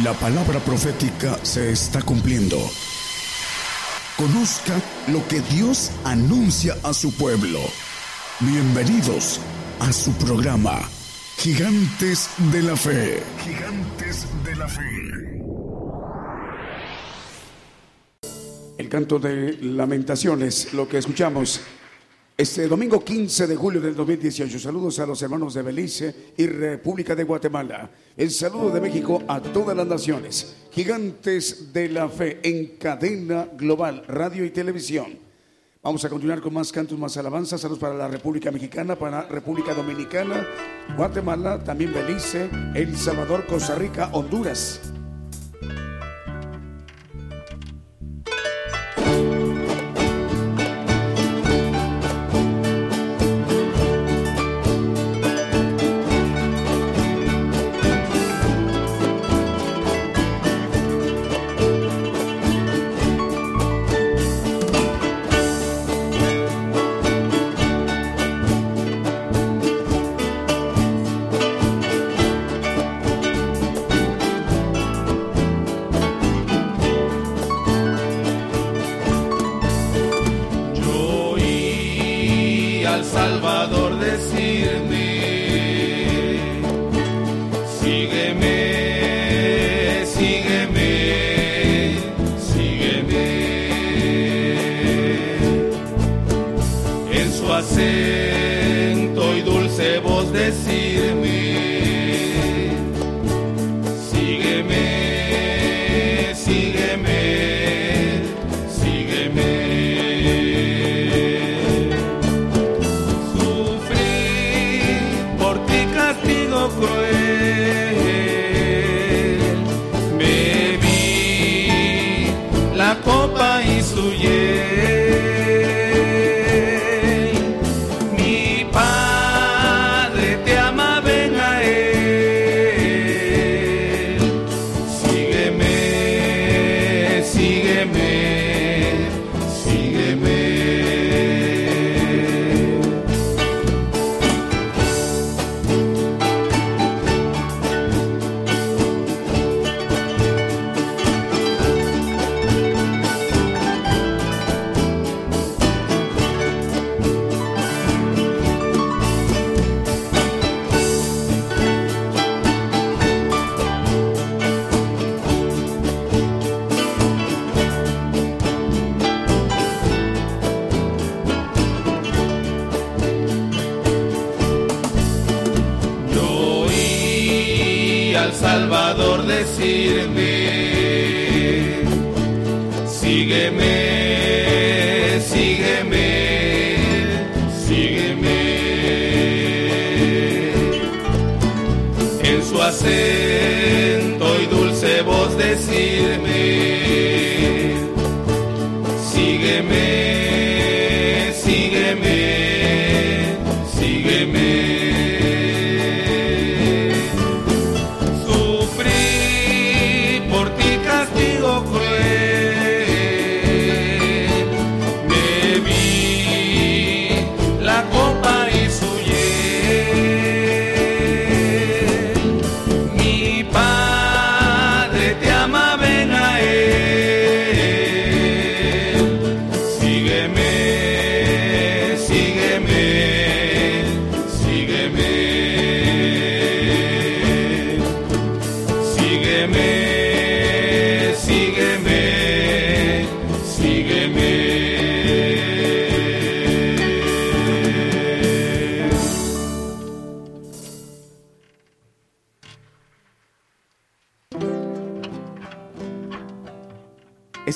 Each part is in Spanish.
La palabra profética se está cumpliendo. Conozca lo que Dios anuncia a su pueblo. Bienvenidos a su programa, Gigantes de la Fe. Gigantes de la Fe. El canto de lamentaciones, lo que escuchamos este domingo 15 de julio del 2018, saludos a los hermanos de Belice y República de Guatemala. El saludo de México a todas las naciones. Gigantes de la fe en cadena global, radio y televisión. Vamos a continuar con más cantos, más alabanzas. Saludos para la República Mexicana, para República Dominicana, Guatemala, también Belice, El Salvador, Costa Rica, Honduras.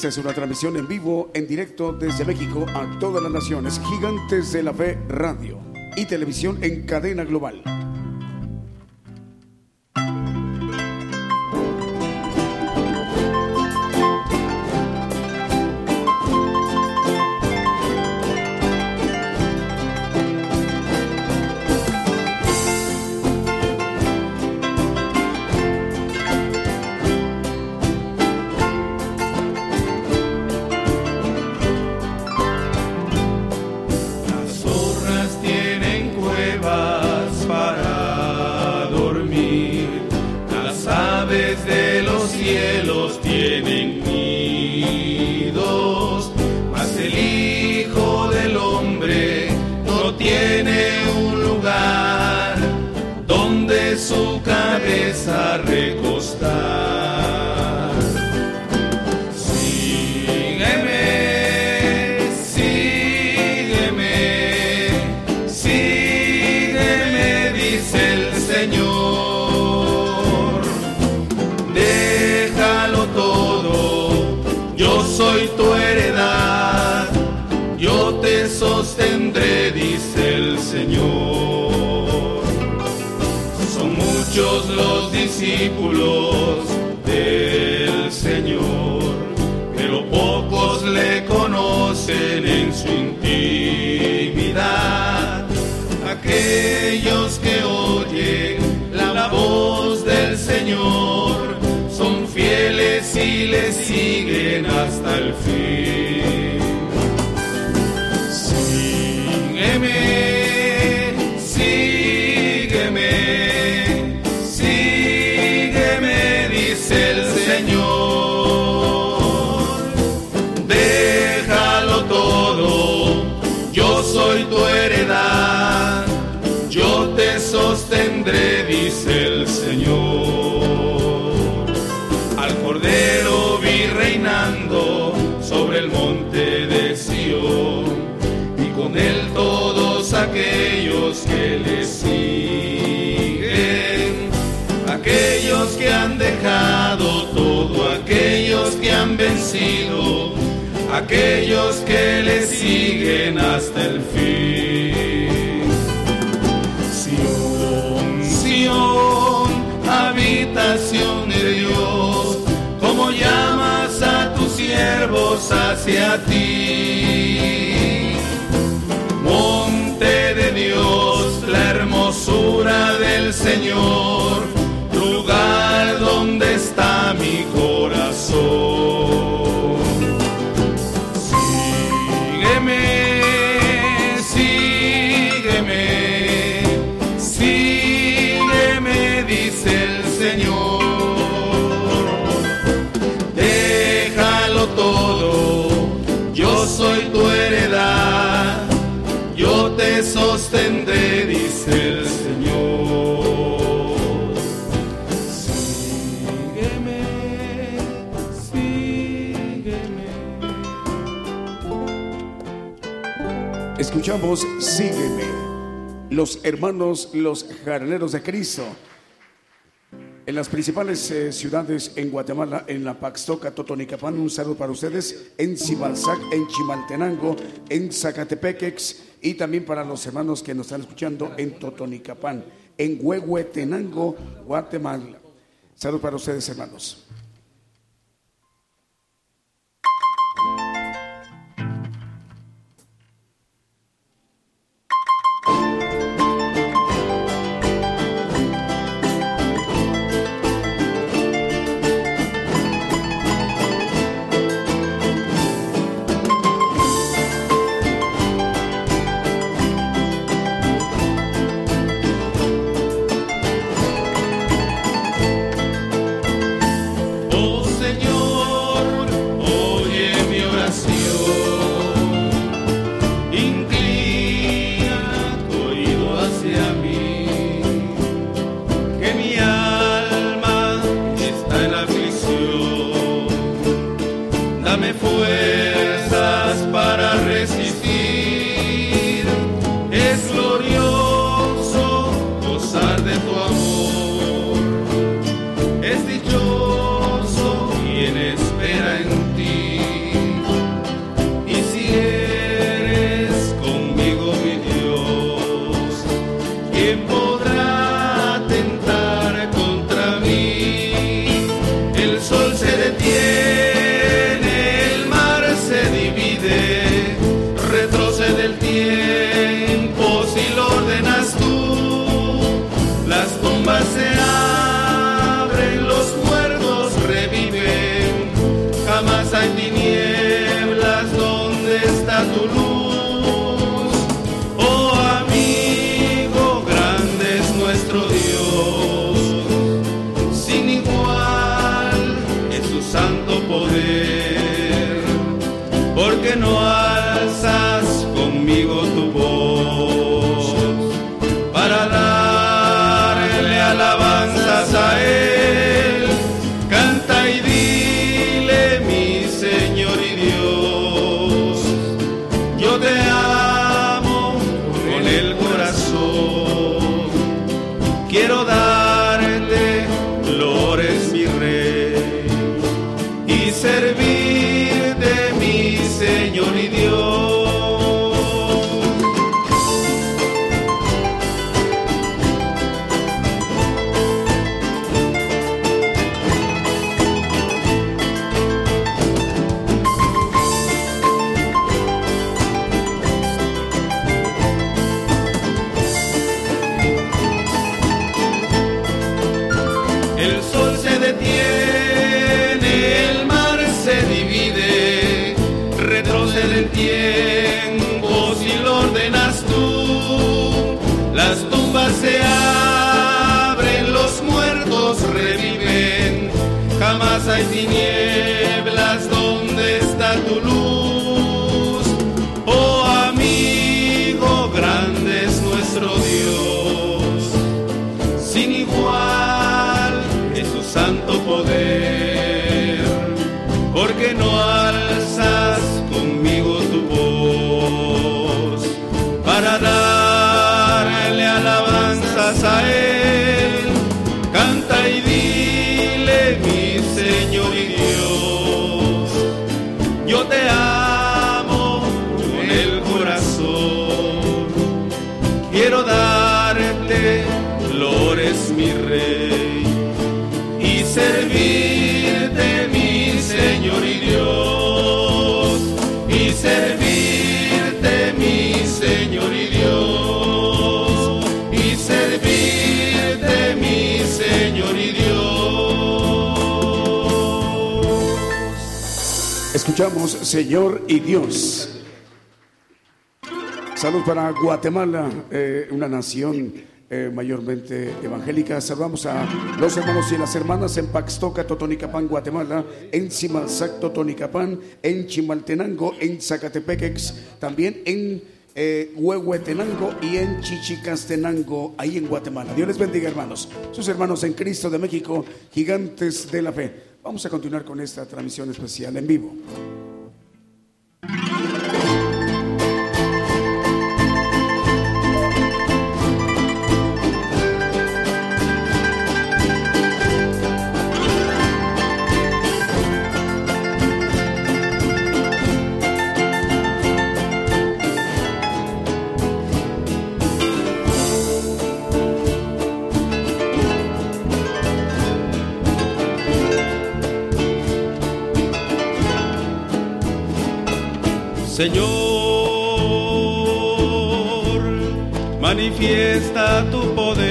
Es una transmisión en vivo, en directo desde México a todas las naciones. Gigantes de la Fe Radio y televisión en cadena global. Hacia ti. Monte de Dios, la hermosura del Señor, sostendré, dice el Señor. Sígueme, sígueme. Escuchamos Sígueme, los hermanos, los jardineros de Cristo. En las principales eh, ciudades en Guatemala, en la Paxtoca, Totonicapán, un saludo para ustedes, en Cibalzac, en Chimaltenango, en Zacatepequex y también para los hermanos que nos están escuchando en Totonicapán, en Huehuetenango, Guatemala. Saludos para ustedes, hermanos. Señor y Dios. Salud para Guatemala, eh, una nación eh, mayormente evangélica. Saludamos a los hermanos y las hermanas en Paxtoca, Totonicapán, Guatemala, en Simalzac, Totonicapán, en Chimaltenango, en Zacatepequex, también en eh, Huehuetenango y en Chichicastenango, ahí en Guatemala. Dios les bendiga, hermanos. Sus hermanos en Cristo de México, gigantes de la fe. Vamos a continuar con esta transmisión especial en vivo. Señor, manifiesta tu poder,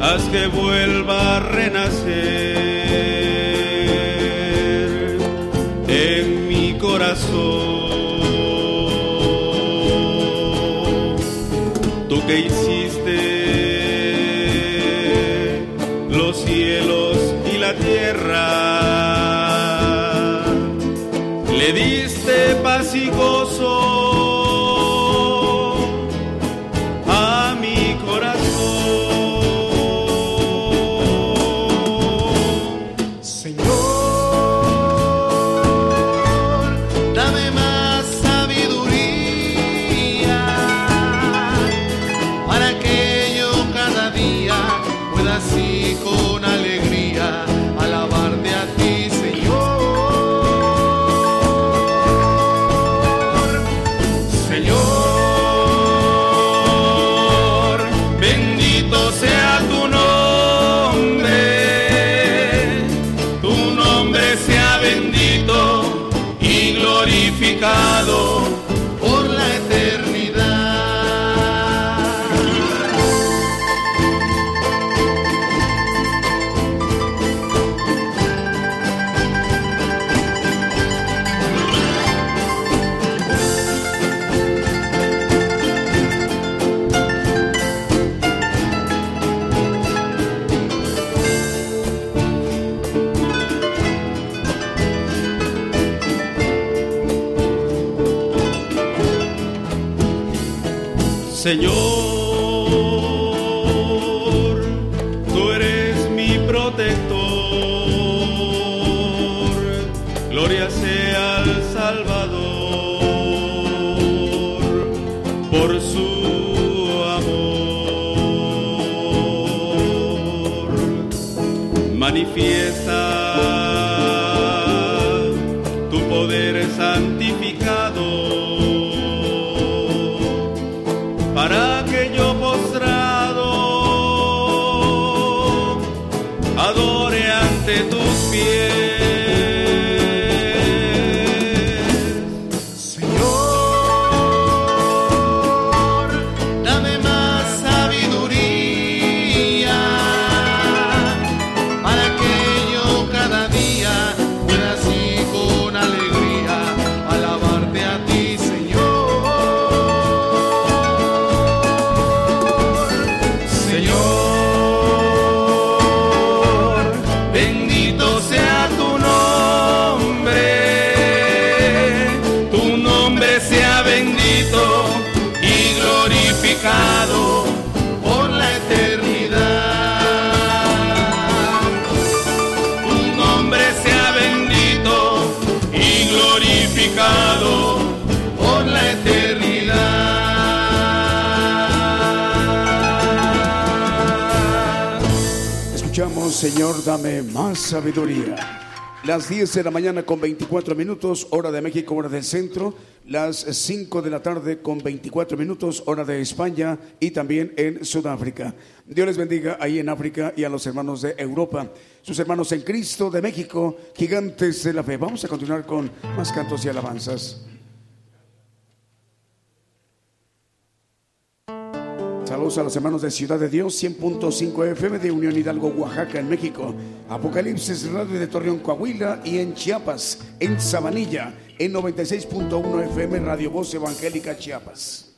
haz que vuelva manifiesta Señor, dame más sabiduría. Las 10 de la mañana con 24 minutos, hora de México, hora del centro. Las 5 de la tarde con 24 minutos, hora de España y también en Sudáfrica. Dios les bendiga ahí en África y a los hermanos de Europa. Sus hermanos en Cristo de México, gigantes de la fe. Vamos a continuar con más cantos y alabanzas. A los hermanos de Ciudad de Dios, 100.5 FM de Unión Hidalgo, Oaxaca, en México. Apocalipsis Radio de Torreón, Coahuila y en Chiapas, en Sabanilla, en 96.1 FM Radio Voz Evangélica Chiapas.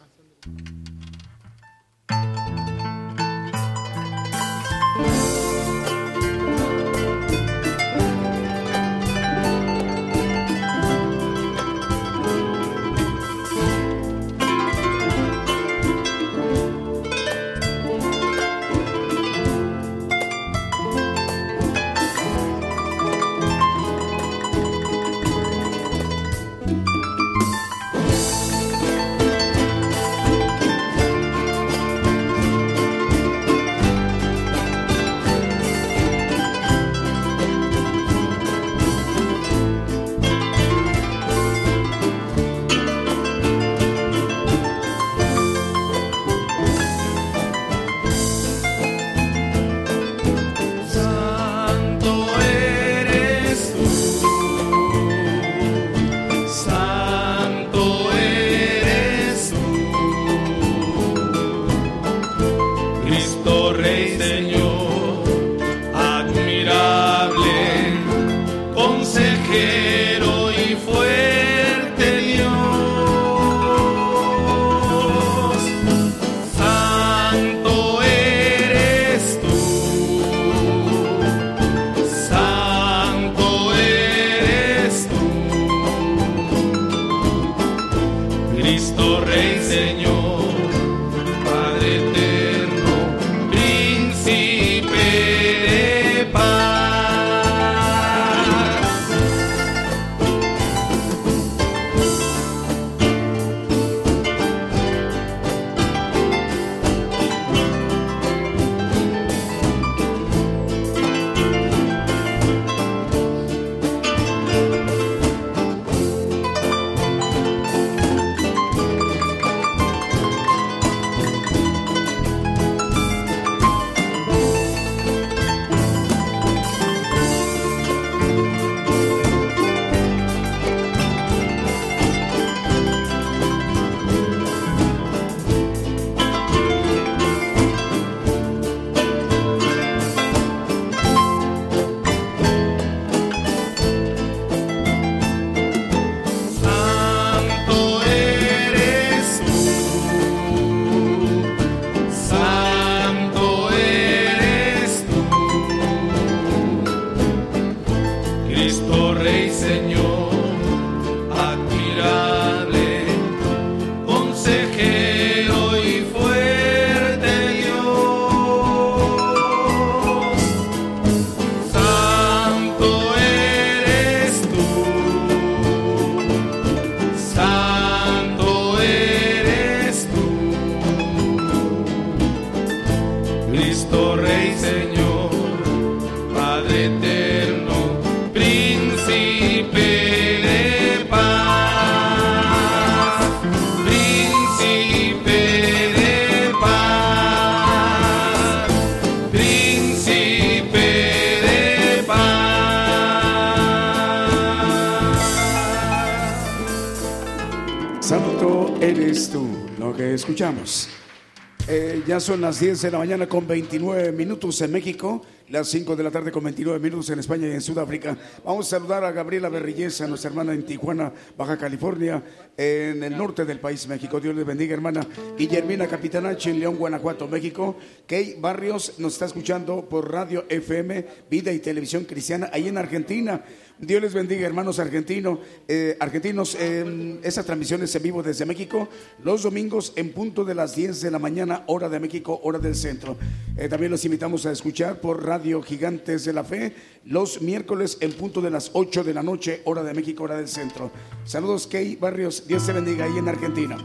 Son las 10 de la mañana con 29 minutos en México, las 5 de la tarde con 29 minutos en España y en Sudáfrica. Vamos a saludar a Gabriela Berrillesa, nuestra hermana en Tijuana, Baja California, en el norte del país, México. Dios les bendiga, hermana. Guillermina Capitanache en León, Guanajuato, México. Key Barrios nos está escuchando por Radio FM, Vida y Televisión Cristiana, ahí en Argentina. Dios les bendiga, hermanos argentinos. Eh, argentinos, eh, esas transmisiones en vivo desde México, los domingos en punto de las 10 de la mañana, hora de México, hora del centro. Eh, también los invitamos a escuchar por Radio Gigantes de la Fe, los miércoles en punto de las 8 de la noche, hora de México, hora del centro. Saludos, Key Barrios. Dios te bendiga ahí en Argentina.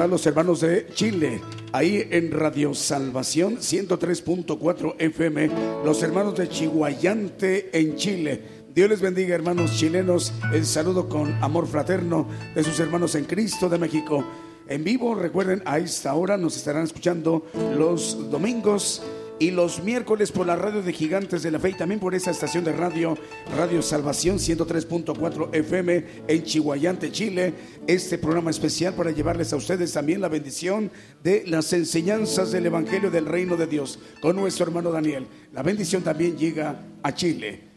A los hermanos de Chile, ahí en Radio Salvación 103.4 FM, los hermanos de Chihuayante en Chile. Dios les bendiga, hermanos chilenos. El saludo con amor fraterno de sus hermanos en Cristo de México. En vivo, recuerden, a esta hora nos estarán escuchando los domingos y los miércoles por la radio de Gigantes de la Fe y también por esa estación de radio, Radio Salvación 103.4 FM en Chihuayante, Chile. Este programa especial para llevarles a ustedes también la bendición de las enseñanzas del Evangelio del Reino de Dios con nuestro hermano Daniel. La bendición también llega a Chile.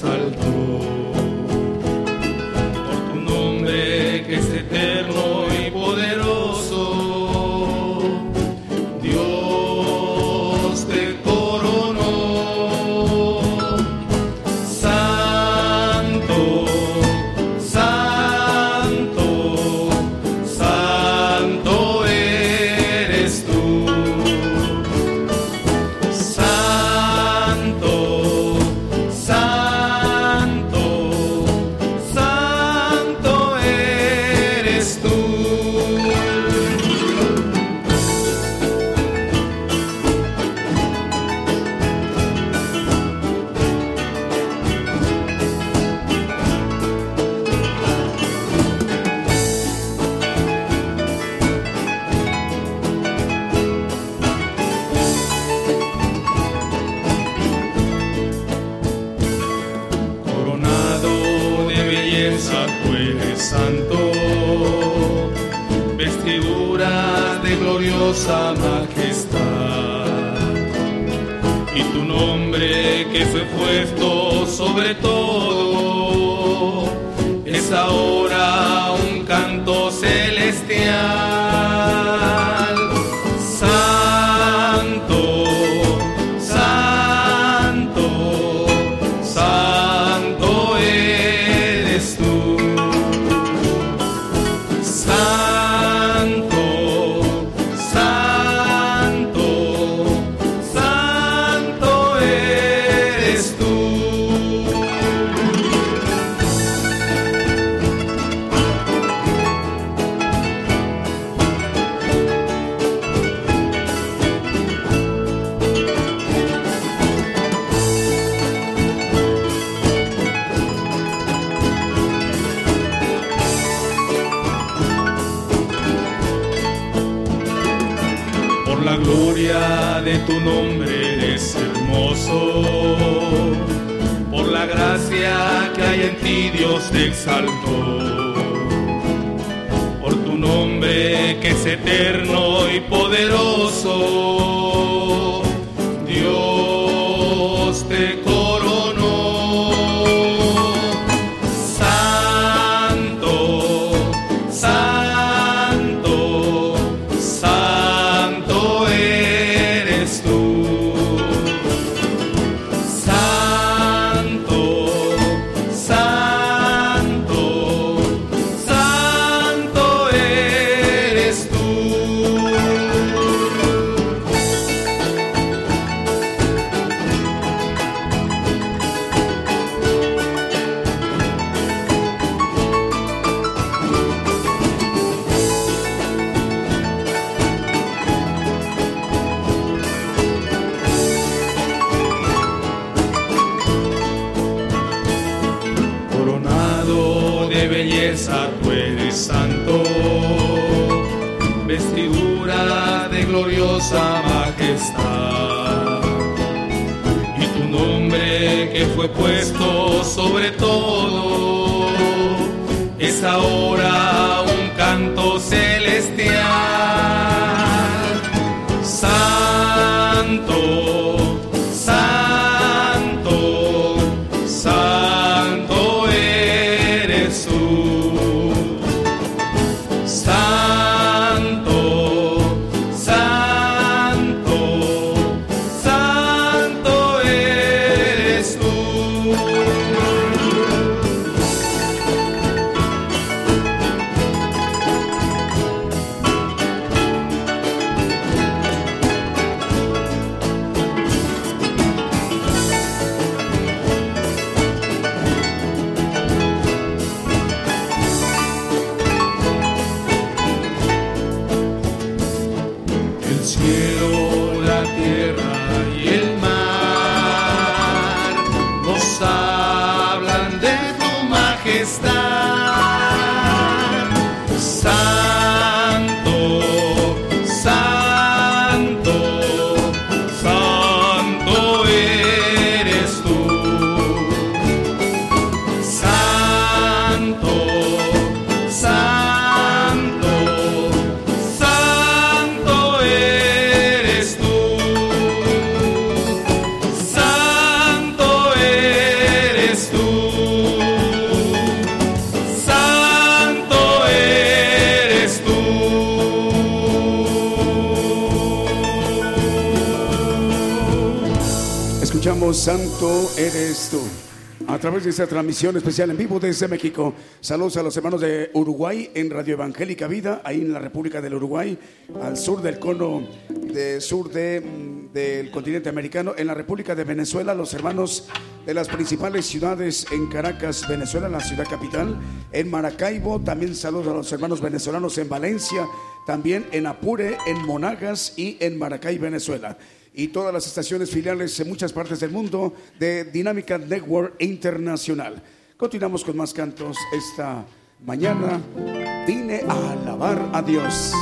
Santo, exaltó. Por tu nombre que es eterno y poderoso. Dios te sobre todo, Santo eres tú. A través de esta transmisión especial en vivo desde México. Saludos a los hermanos de Uruguay en Radio Evangélica Vida, ahí en la República del Uruguay, al sur del cono de sur de, mm, del continente americano, en la República de Venezuela, los hermanos de las principales ciudades en Caracas, Venezuela, la ciudad capital, en Maracaibo, también saludos a los hermanos venezolanos en Valencia, también en Apure, en Monagas y en Maracay, Venezuela y todas las estaciones filiales en muchas partes del mundo de Dinámica Network Internacional. Continuamos con más cantos esta mañana. Vine a alabar a Dios.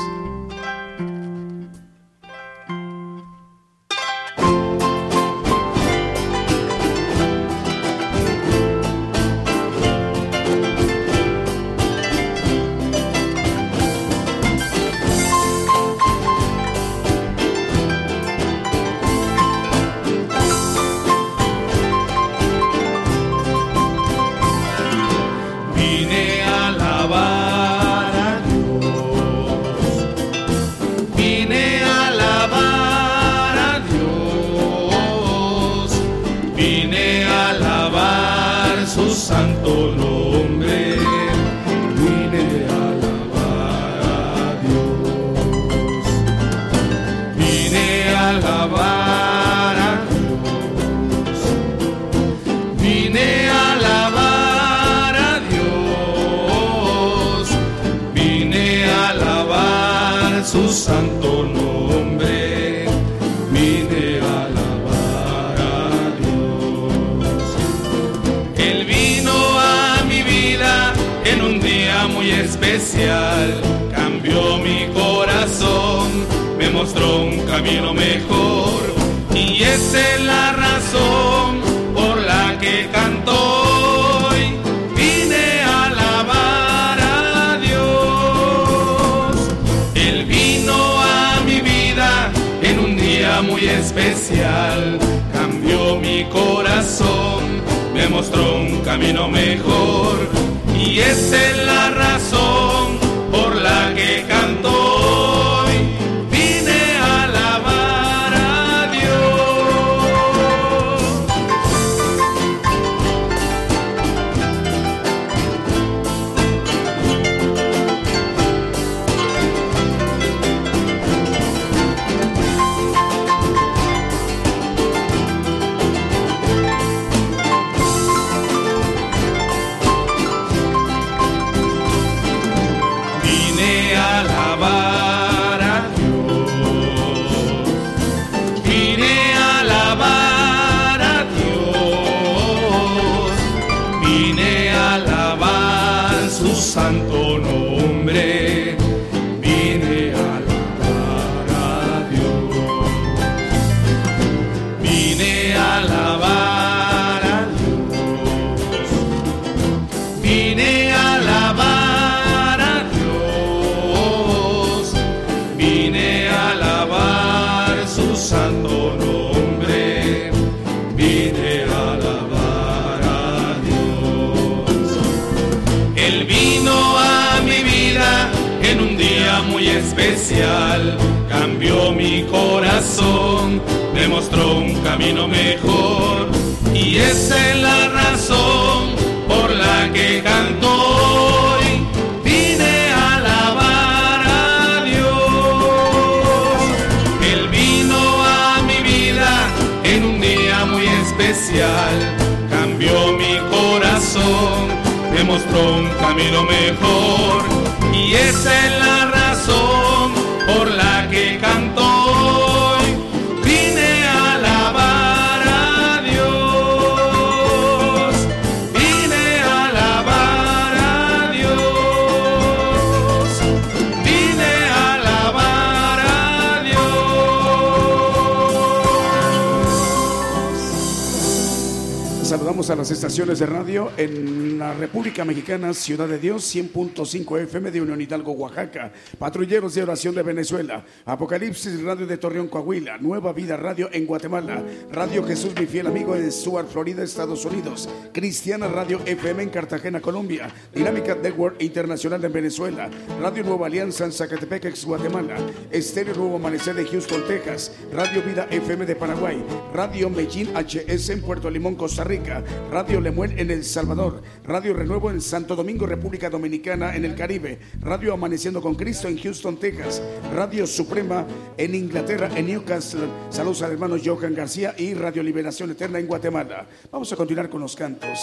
A las estaciones de radio en la República Mexicana, Ciudad de Dios, 100.5 FM de Unión Hidalgo, Oaxaca, Patrulleros de Oración de Venezuela, Apocalipsis Radio de Torreón, Coahuila, Nueva Vida Radio en Guatemala, Radio Jesús, mi fiel amigo en Stuart, Florida, Estados Unidos, Cristiana Radio FM en Cartagena, Colombia, Dinámica Network Internacional en Venezuela, Radio Nueva Alianza en Zacatepec, ex Guatemala, Estéreo Nuevo Amanecer de Houston, Texas, Radio Vida FM de Paraguay, Radio Medellín HS en Puerto Limón, Costa Rica, Radio Lemuel en El Salvador, Radio Renuevo en Santo Domingo, República Dominicana en el Caribe, Radio Amaneciendo con Cristo en Houston, Texas, Radio Suprema en Inglaterra, en Newcastle, saludos al hermano Johan García y Radio Liberación Eterna en Guatemala. Vamos a continuar con los cantos.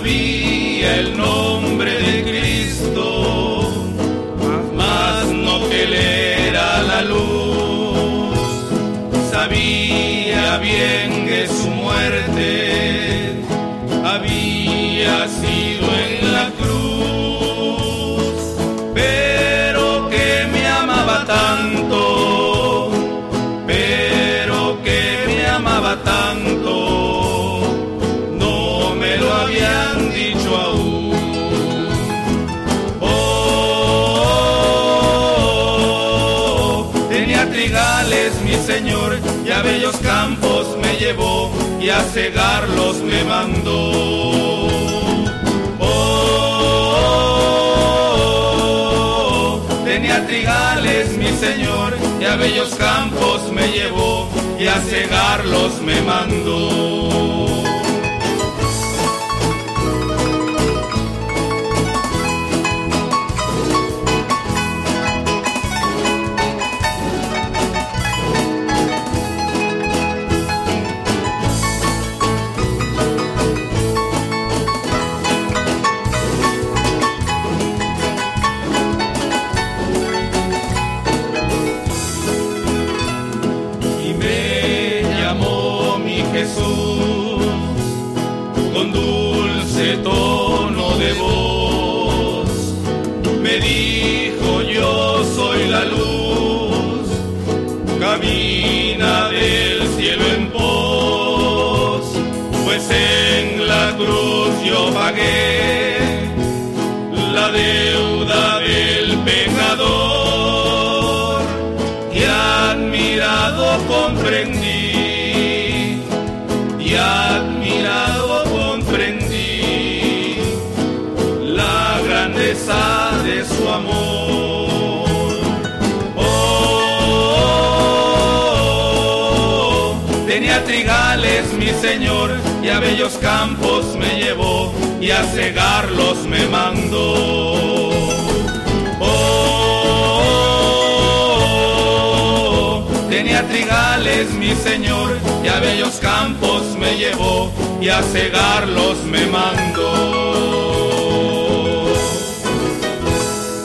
Sabía el nombre de Cristo, mas no que él era la luz. Sabía bien que su muerte había sido y a cegarlos me mandó. Oh, tenía trigales mi señor y a bellos campos me llevó y a cegarlos me mandó. Señor y a bellos campos me llevó y a cegarlos me mandó. Oh, tenía trigales mi Señor y a bellos campos me llevó y a cegarlos me mandó.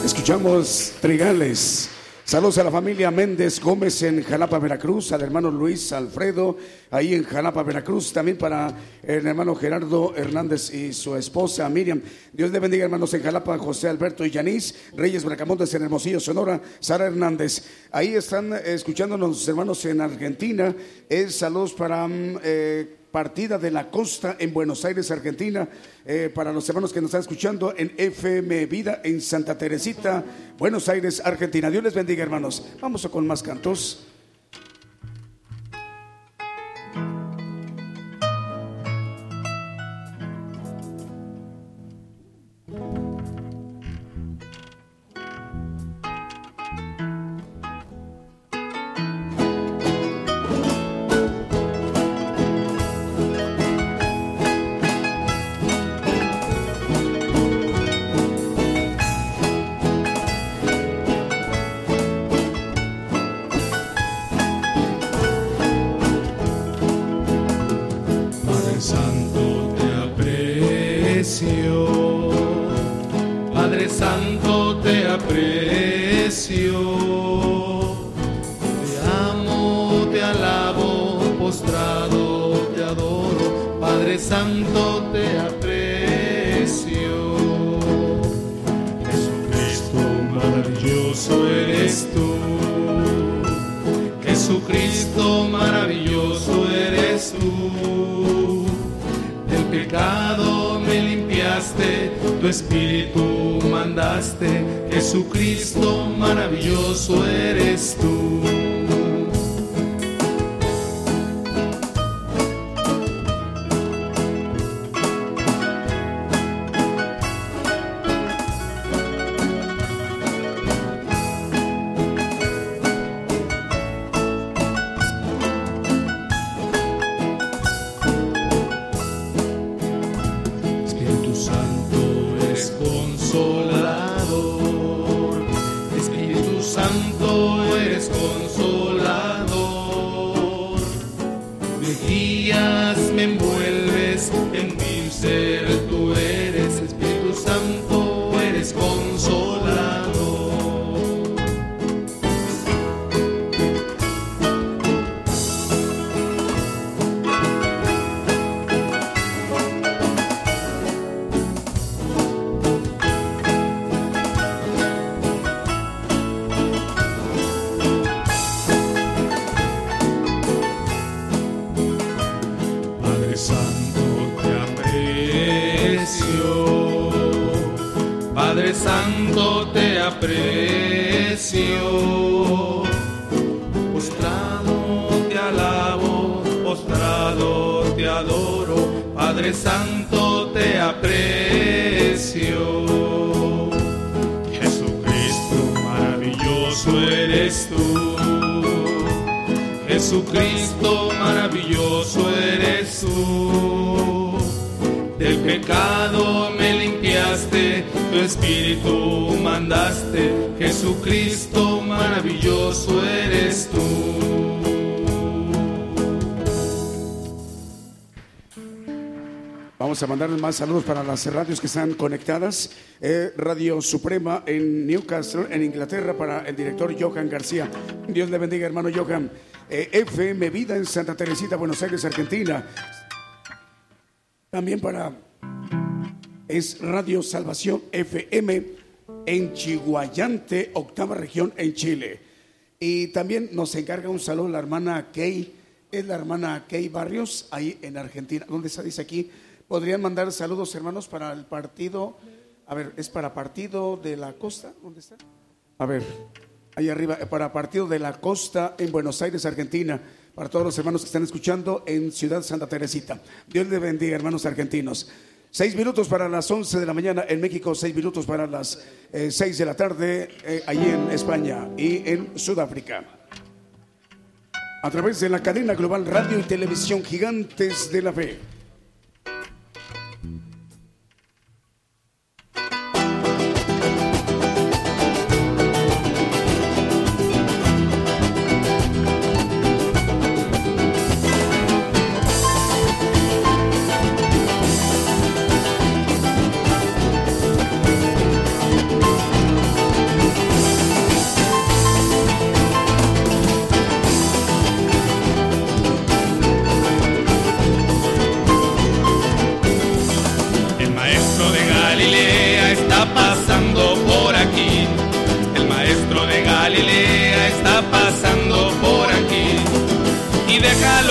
Escuchamos Trigales. Saludos a la familia Méndez Gómez en Jalapa, Veracruz, al hermano Luis Alfredo, ahí en Jalapa, Veracruz, también para el hermano Gerardo Hernández y su esposa Miriam. Dios le bendiga, hermanos en Jalapa, José Alberto y Yanis, Reyes Bracamontes en Hermosillo, Sonora, Sara Hernández. Ahí están eh, escuchándonos hermanos en Argentina. Es saludos para mm, eh, partida de la costa en Buenos Aires, Argentina, eh, para los hermanos que nos están escuchando en FM Vida en Santa Teresita, Buenos Aires, Argentina. Dios les bendiga, hermanos. Vamos con más cantos. Padre Santo, te aprecio. Postrado te alabo, postrado te adoro. Padre Santo, te aprecio. Jesucristo, maravilloso eres tú. Jesucristo, maravilloso eres tú. Del pecado me limpiaste, tu espíritu mandaste. Jesucristo, maravilloso eres tú. Vamos a mandarles más saludos para las radios que están conectadas. Eh, Radio Suprema en Newcastle, en Inglaterra, para el director Johan García. Dios le bendiga, hermano Johan. Eh, FM Vida en Santa Teresita, Buenos Aires, Argentina. También para es Radio Salvación FM en Chihuayante, octava región en Chile. Y también nos encarga un saludo la hermana Kay, es la hermana Kay Barrios, ahí en Argentina. ¿Dónde está? Dice aquí. ¿Podrían mandar saludos, hermanos, para el partido? A ver, ¿es para partido de la costa? ¿Dónde está? A ver, ahí arriba, para partido de la costa en Buenos Aires, Argentina. Para todos los hermanos que están escuchando en Ciudad Santa Teresita. Dios les bendiga, hermanos argentinos. Seis minutos para las once de la mañana en México, seis minutos para las eh, seis de la tarde eh, allí en España y en Sudáfrica. A través de la cadena global radio y televisión Gigantes de la Fe.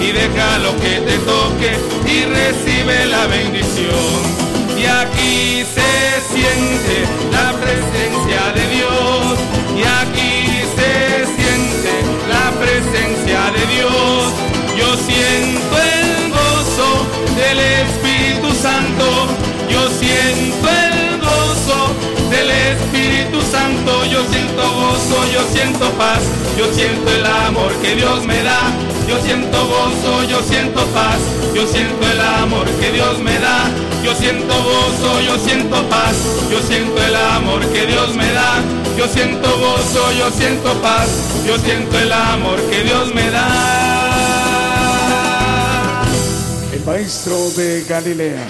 y deja lo que te toque, y recibe la bendición. Y aquí se siente la presencia de Dios. Y aquí se siente la presencia de Dios. Yo siento el gozo del Espíritu Santo. Yo siento el Yo siento gozo, yo siento paz. Yo siento el amor que Dios me da. Yo siento gozo, yo siento paz. Yo siento el amor que Dios me da. Yo siento gozo, yo siento paz. Yo siento el amor que Dios me da. Yo siento gozo, yo siento paz. Yo siento el amor que Dios me da. El maestro de Galilea.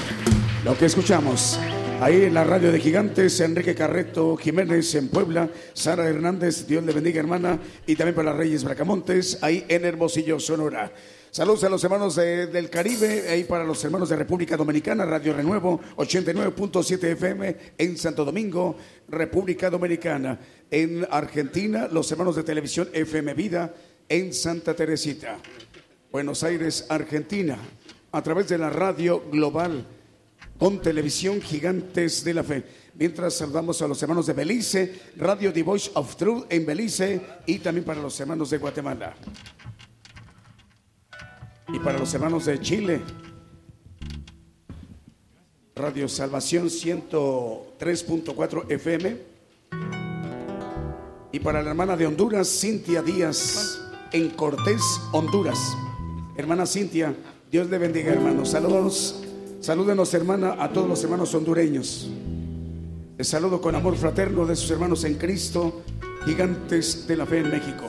Lo que escuchamos Ahí en la radio de Gigantes, Enrique Carreto Jiménez en Puebla, Sara Hernández, Dios le bendiga hermana, y también para Reyes Bracamontes, ahí en Hermosillo, Sonora. Saludos a los hermanos del Caribe, ahí para los hermanos de República Dominicana, Radio Renuevo 89.7 FM en Santo Domingo, República Dominicana. En Argentina, los hermanos de televisión FM Vida en Santa Teresita. Buenos Aires, Argentina, a través de la radio global con televisión Gigantes de la Fe. Mientras saludamos a los hermanos de Belice, Radio The Voice of Truth en Belice y también para los hermanos de Guatemala. Y para los hermanos de Chile, Radio Salvación 103.4 FM. Y para la hermana de Honduras, Cintia Díaz, en Cortés, Honduras. Hermana Cintia, Dios le bendiga, hermanos. Saludos, salúdenos, hermana, a todos los hermanos hondureños. Les saludo con amor fraterno de sus hermanos en Cristo, gigantes de la fe en México.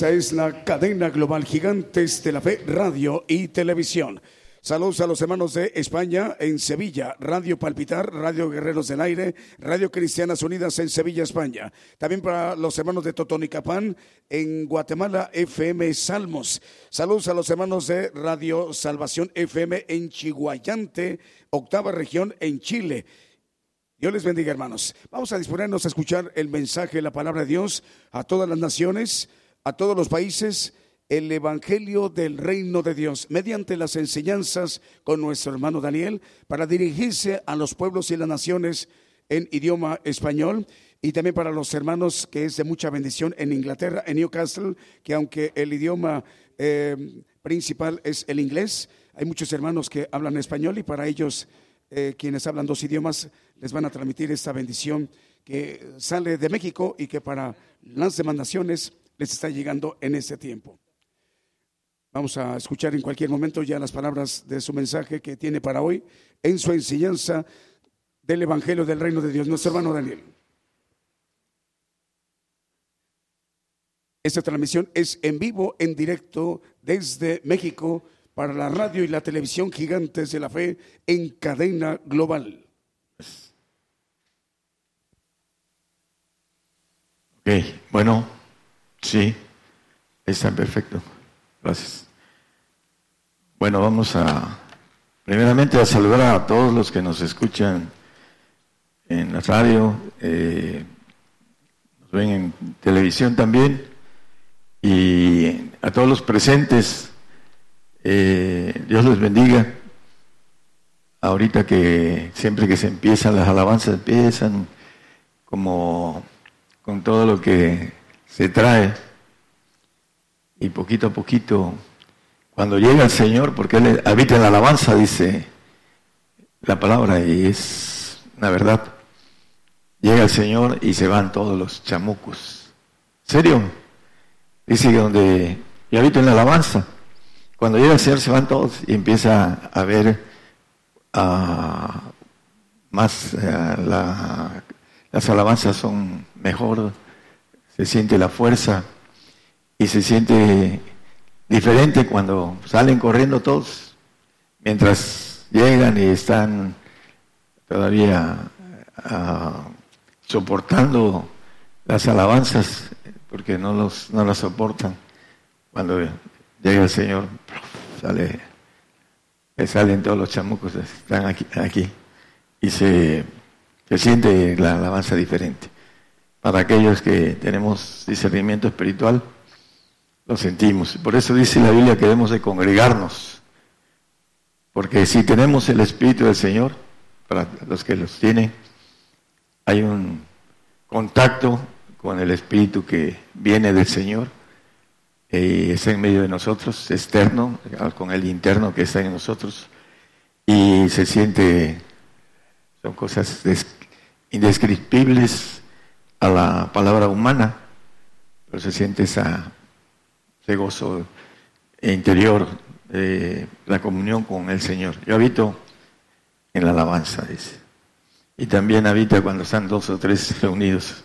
Es la cadena global Gigantes de la Fe, radio y televisión. Saludos a los hermanos de España en Sevilla, Radio Palpitar, Radio Guerreros del Aire, Radio Cristianas Unidas en Sevilla, España. También para los hermanos de Totonicapán en Guatemala, FM Salmos. Saludos a los hermanos de Radio Salvación FM en Chihuayante, octava región en Chile. Dios les bendiga, hermanos. Vamos a disponernos a escuchar el mensaje, la palabra de Dios a todas las naciones, a todos los países, el Evangelio del Reino de Dios, mediante las enseñanzas con nuestro hermano Daniel, para dirigirse a los pueblos y las naciones en idioma español y también para los hermanos que es de mucha bendición en Inglaterra, en Newcastle, que aunque el idioma eh, principal es el inglés, hay muchos hermanos que hablan español y para ellos eh, quienes hablan dos idiomas les van a transmitir esta bendición que sale de México y que para las demandaciones les está llegando en este tiempo. Vamos a escuchar en cualquier momento ya las palabras de su mensaje que tiene para hoy en su enseñanza del Evangelio del Reino de Dios, nuestro hermano Daniel. Esta transmisión es en vivo, en directo desde México para la radio y la televisión gigantes de la fe en cadena global. Ok, bueno, sí, está perfecto. Gracias. Bueno, vamos a, primeramente, a saludar a todos los que nos escuchan en la radio, eh, nos ven en televisión también, y a todos los presentes eh, Dios les bendiga. Ahorita que siempre que se empiezan las alabanzas, empiezan como con todo lo que se trae. Y poquito a poquito, cuando llega el Señor, porque Él habita en la alabanza, dice la palabra, y es la verdad. Llega el Señor y se van todos los chamucos. ¿Serio? Dice que donde yo habito en la alabanza, cuando llega el Señor se van todos y empieza a ver uh, más, uh, las alabanzas son mejor, se siente la fuerza y se siente diferente cuando salen corriendo todos, mientras llegan y están todavía uh, soportando las alabanzas, porque no, los, no las soportan. Cuando llega el Señor, sale, salen todos los chamucos, están aquí, aquí y se, se siente la alabanza diferente. Para aquellos que tenemos discernimiento espiritual, lo sentimos. Por eso dice la Biblia que debemos de congregarnos. Porque si tenemos el Espíritu del Señor, para los que los tienen, hay un contacto con el Espíritu que viene del Señor y está en medio de nosotros, externo, con el interno que está en nosotros, y se siente, son cosas indescriptibles a la palabra humana, pero se siente ese gozo interior, de la comunión con el Señor. Yo habito en la alabanza, dice. Y también habita cuando están dos o tres reunidos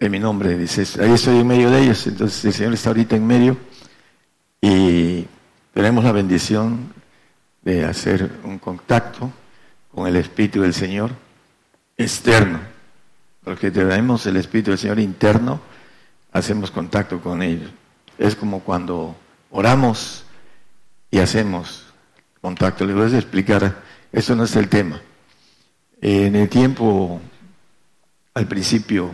en mi nombre, dice, ahí estoy en medio de ellos, entonces el Señor está ahorita en medio y tenemos la bendición de hacer un contacto con el Espíritu del Señor externo, porque tenemos el Espíritu del Señor interno, hacemos contacto con Él. Es como cuando oramos y hacemos contacto. Les voy a explicar, eso no es el tema. En el tiempo, al principio,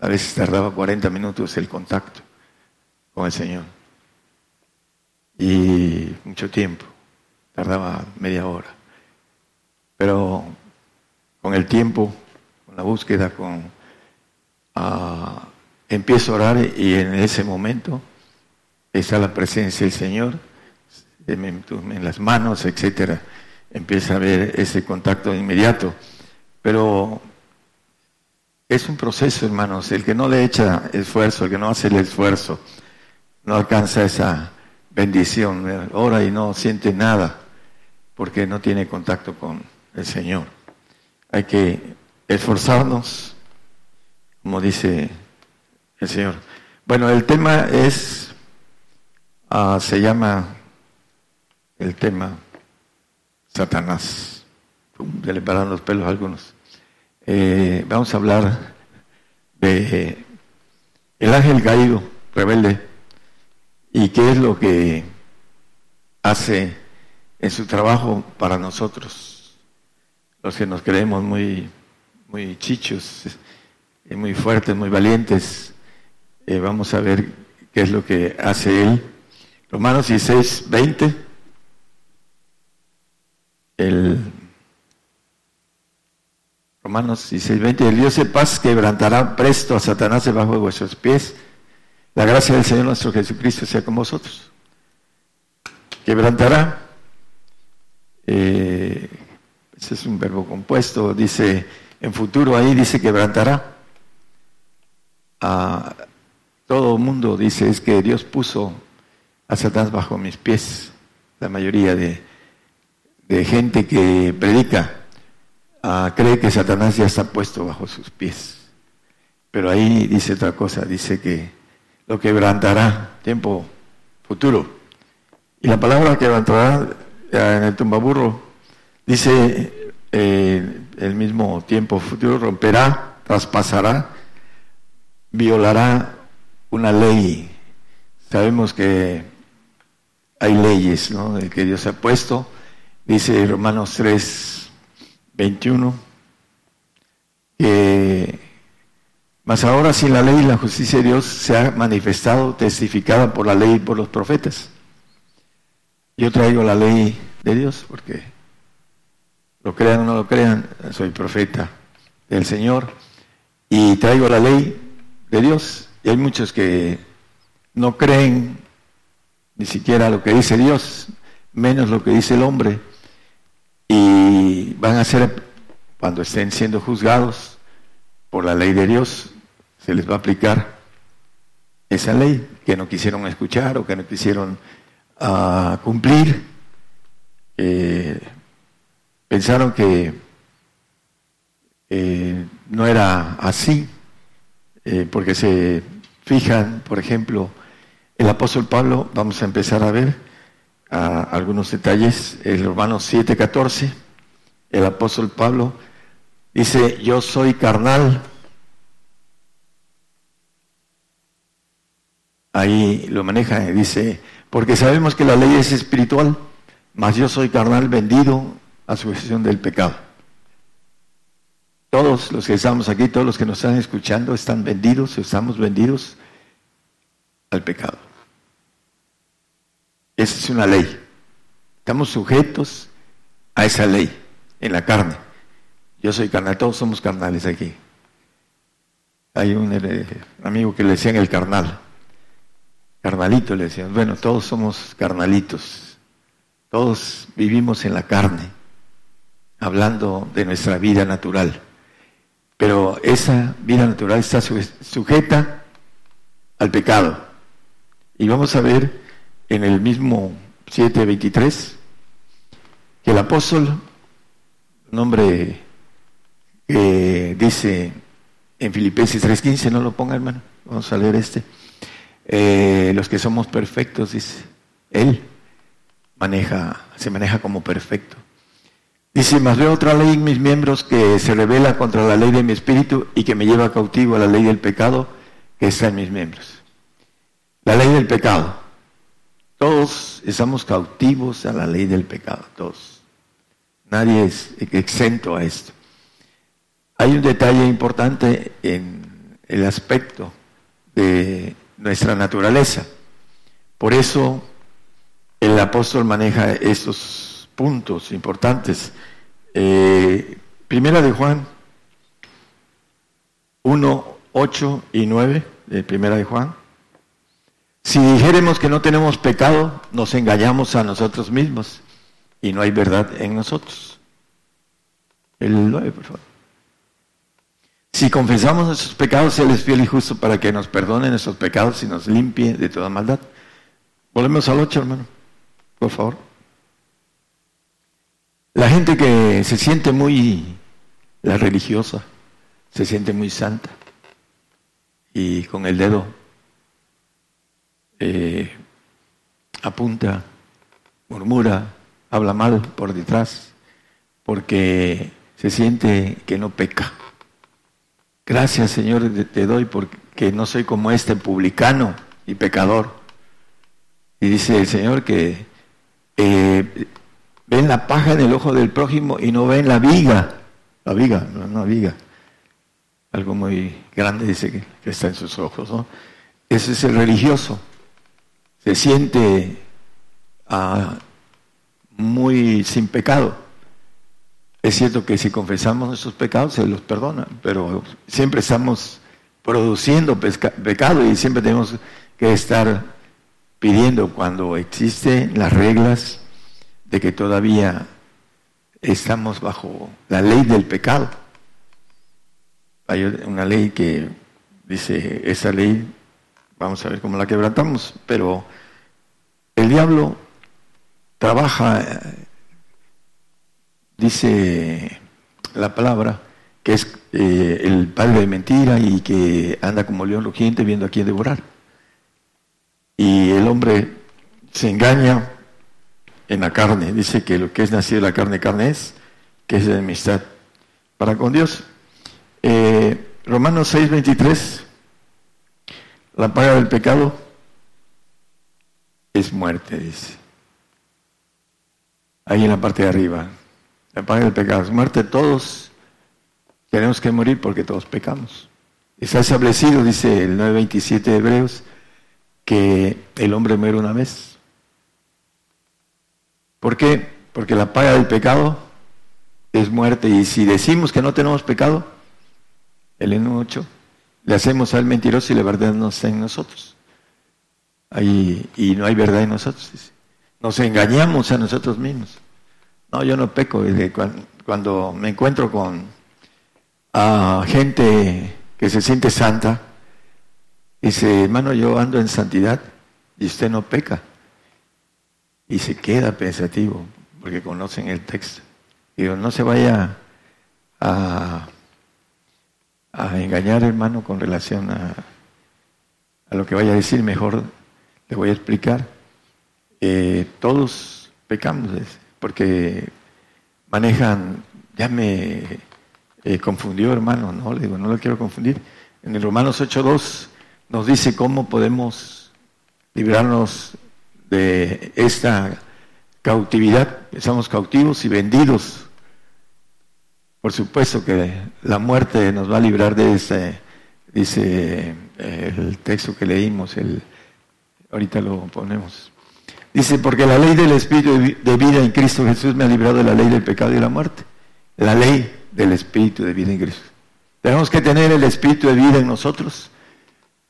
a veces tardaba 40 minutos el contacto con el Señor. Y mucho tiempo, tardaba media hora. Pero con el tiempo, la búsqueda, con ah, empiezo a orar y en ese momento está la presencia del Señor en, las manos, etcétera. Empieza a haber ese contacto inmediato. Pero es un proceso, hermanos. El que no le echa esfuerzo, el que no hace el esfuerzo, no alcanza esa bendición. Ora y no siente nada porque no tiene contacto con el Señor. Hay que esforzarnos, como dice el Señor. Bueno, el tema es, ah, se llama el tema Satanás. Se le paran los pelos a algunos. Eh, vamos a hablar de el ángel caído, rebelde, y qué es lo que hace en su trabajo para nosotros, los que nos creemos muy, muy chichos, eh, muy fuertes, muy valientes. Eh, vamos a ver qué es lo que hace él. Romanos 16, 20. El Romanos 16, 20. El Dios de paz quebrantará presto a Satanás debajo de vuestros pies. La gracia del Señor nuestro Jesucristo sea con vosotros. Quebrantará. Eh, ese es un verbo compuesto. Dice en futuro ahí, dice quebrantará. Todo el mundo dice es que Dios puso a Satanás bajo mis pies. La mayoría de, de gente que predica Ah, cree que Satanás ya está puesto bajo sus pies. Pero ahí dice otra cosa, dice que lo quebrantará, tiempo futuro. Y la palabra quebrantará en el tumbaburro dice eh, el mismo tiempo futuro, romperá, traspasará, violará una ley. Sabemos que hay leyes ¿no? que Dios ha puesto. Dice Romanos 3, 21, que más ahora si la ley y la justicia de Dios se ha manifestado, testificada por la ley y por los profetas. Yo traigo la ley de Dios porque lo crean o no lo crean, soy profeta del Señor y traigo la ley de Dios. Y hay muchos que no creen ni siquiera lo que dice Dios, menos lo que dice el hombre y van a ser, cuando estén siendo juzgados por la ley de Dios, se les va a aplicar esa ley que no quisieron escuchar o que no quisieron uh, cumplir. Eh, pensaron que eh, no era así, eh, porque se fijan, por ejemplo, el apóstol Pablo, vamos a empezar a ver, algunos detalles. El Romanos 7:14, el apóstol Pablo dice, yo soy carnal. Ahí lo maneja, dice, porque sabemos que la ley es espiritual, mas yo soy carnal vendido a sujeción del pecado. Todos los que estamos aquí, todos los que nos están escuchando, están vendidos, estamos vendidos al pecado. Esa es una ley. Estamos sujetos a esa ley en la carne. Yo soy carnal, todos somos carnales aquí. Hay un eh, amigo que le decían el carnal. Carnalito le decían. Bueno, todos somos carnalitos. Todos vivimos en la carne, hablando de nuestra vida natural. Pero esa vida natural está sujeta al pecado. Y vamos a ver en el mismo 7.23, que el apóstol, nombre que dice en Filipenses 3.15, no lo ponga hermano, vamos a leer este, eh, los que somos perfectos, dice, él maneja, se maneja como perfecto. Dice, más veo otra ley en mis miembros que se revela contra la ley de mi espíritu y que me lleva cautivo a la ley del pecado que está en mis miembros. La ley del pecado. Todos estamos cautivos a la ley del pecado, todos. Nadie es exento a esto. Hay un detalle importante en el aspecto de nuestra naturaleza. Por eso el apóstol maneja estos puntos importantes. Eh, primera de Juan 1, 8 y 9, de Primera de Juan. Si dijéremos que no tenemos pecado, nos engañamos a nosotros mismos y no hay verdad en nosotros. El 9, por favor. Si confesamos nuestros pecados, Él es fiel y justo para que nos perdone nuestros pecados y nos limpie de toda maldad. Volvemos al 8, hermano, por favor. La gente que se siente muy, la religiosa, se siente muy santa y con el dedo eh, apunta, murmura, habla mal por detrás, porque se siente que no peca. Gracias Señor te doy porque no soy como este publicano y pecador. Y dice el Señor que eh, ven la paja en el ojo del prójimo y no ven la viga, la viga, no la viga, algo muy grande, dice que, está en sus ojos. Ese es el religioso. Se siente ah, muy sin pecado. Es cierto que si confesamos nuestros pecados, se los perdona, pero siempre estamos produciendo pecado y siempre tenemos que estar pidiendo cuando existen las reglas de que todavía estamos bajo la ley del pecado. Hay una ley que dice, esa ley, vamos a ver cómo la quebrantamos, pero el diablo trabaja, dice la palabra, que es eh, el padre de mentira y que anda como león rugiente viendo a quién devorar. Y el hombre se engaña en la carne, dice que lo que es nacido de la carne, carne es, que es de amistad para con Dios. Eh, Romanos 6, 23, la paga del pecado es muerte, dice. Ahí en la parte de arriba, la paga del pecado es muerte, todos tenemos que morir porque todos pecamos. Está establecido, dice el 9.27 de Hebreos, que el hombre muere una vez. ¿Por qué? Porque la paga del pecado es muerte. Y si decimos que no tenemos pecado, el n 8, le hacemos al mentiroso y la verdad no está en nosotros. Ahí, y no hay verdad en nosotros. Nos engañamos a nosotros mismos. No, yo no peco. Cuando me encuentro con a gente que se siente santa, dice, hermano, yo ando en santidad y usted no peca. Y se queda pensativo, porque conocen el texto. Y no se vaya a, engañar, hermano, con relación a, a, lo que vaya a decir, mejor le voy a explicar. Eh, todos pecamos, porque manejan, ya me eh, confundió, hermano, no, le digo, no lo quiero confundir. En el Romanos 8.2 nos dice cómo podemos librarnos de esta cautividad. Estamos cautivos y vendidos. Por supuesto que la muerte nos va a librar de ese, dice eh, el texto que leímos, el, ahorita lo ponemos. Dice, porque la ley del Espíritu de vida en Cristo Jesús me ha librado de la ley del pecado y la muerte. La ley del Espíritu de vida en Cristo. Tenemos que tener el Espíritu de vida en nosotros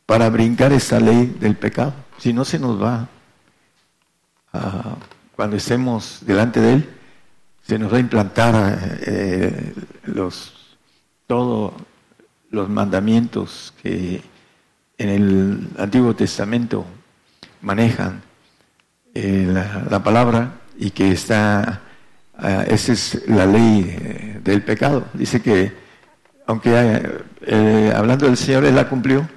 para brincar esa ley del pecado. Si no se nos va, cuando estemos delante de Él, se nos va a implantar eh, los, todos los mandamientos que en el Antiguo Testamento manejan eh, la palabra y que está Ah, esa es la ley eh, del pecado. Dice que, aunque eh, hablando del Señor, Él la cumplió,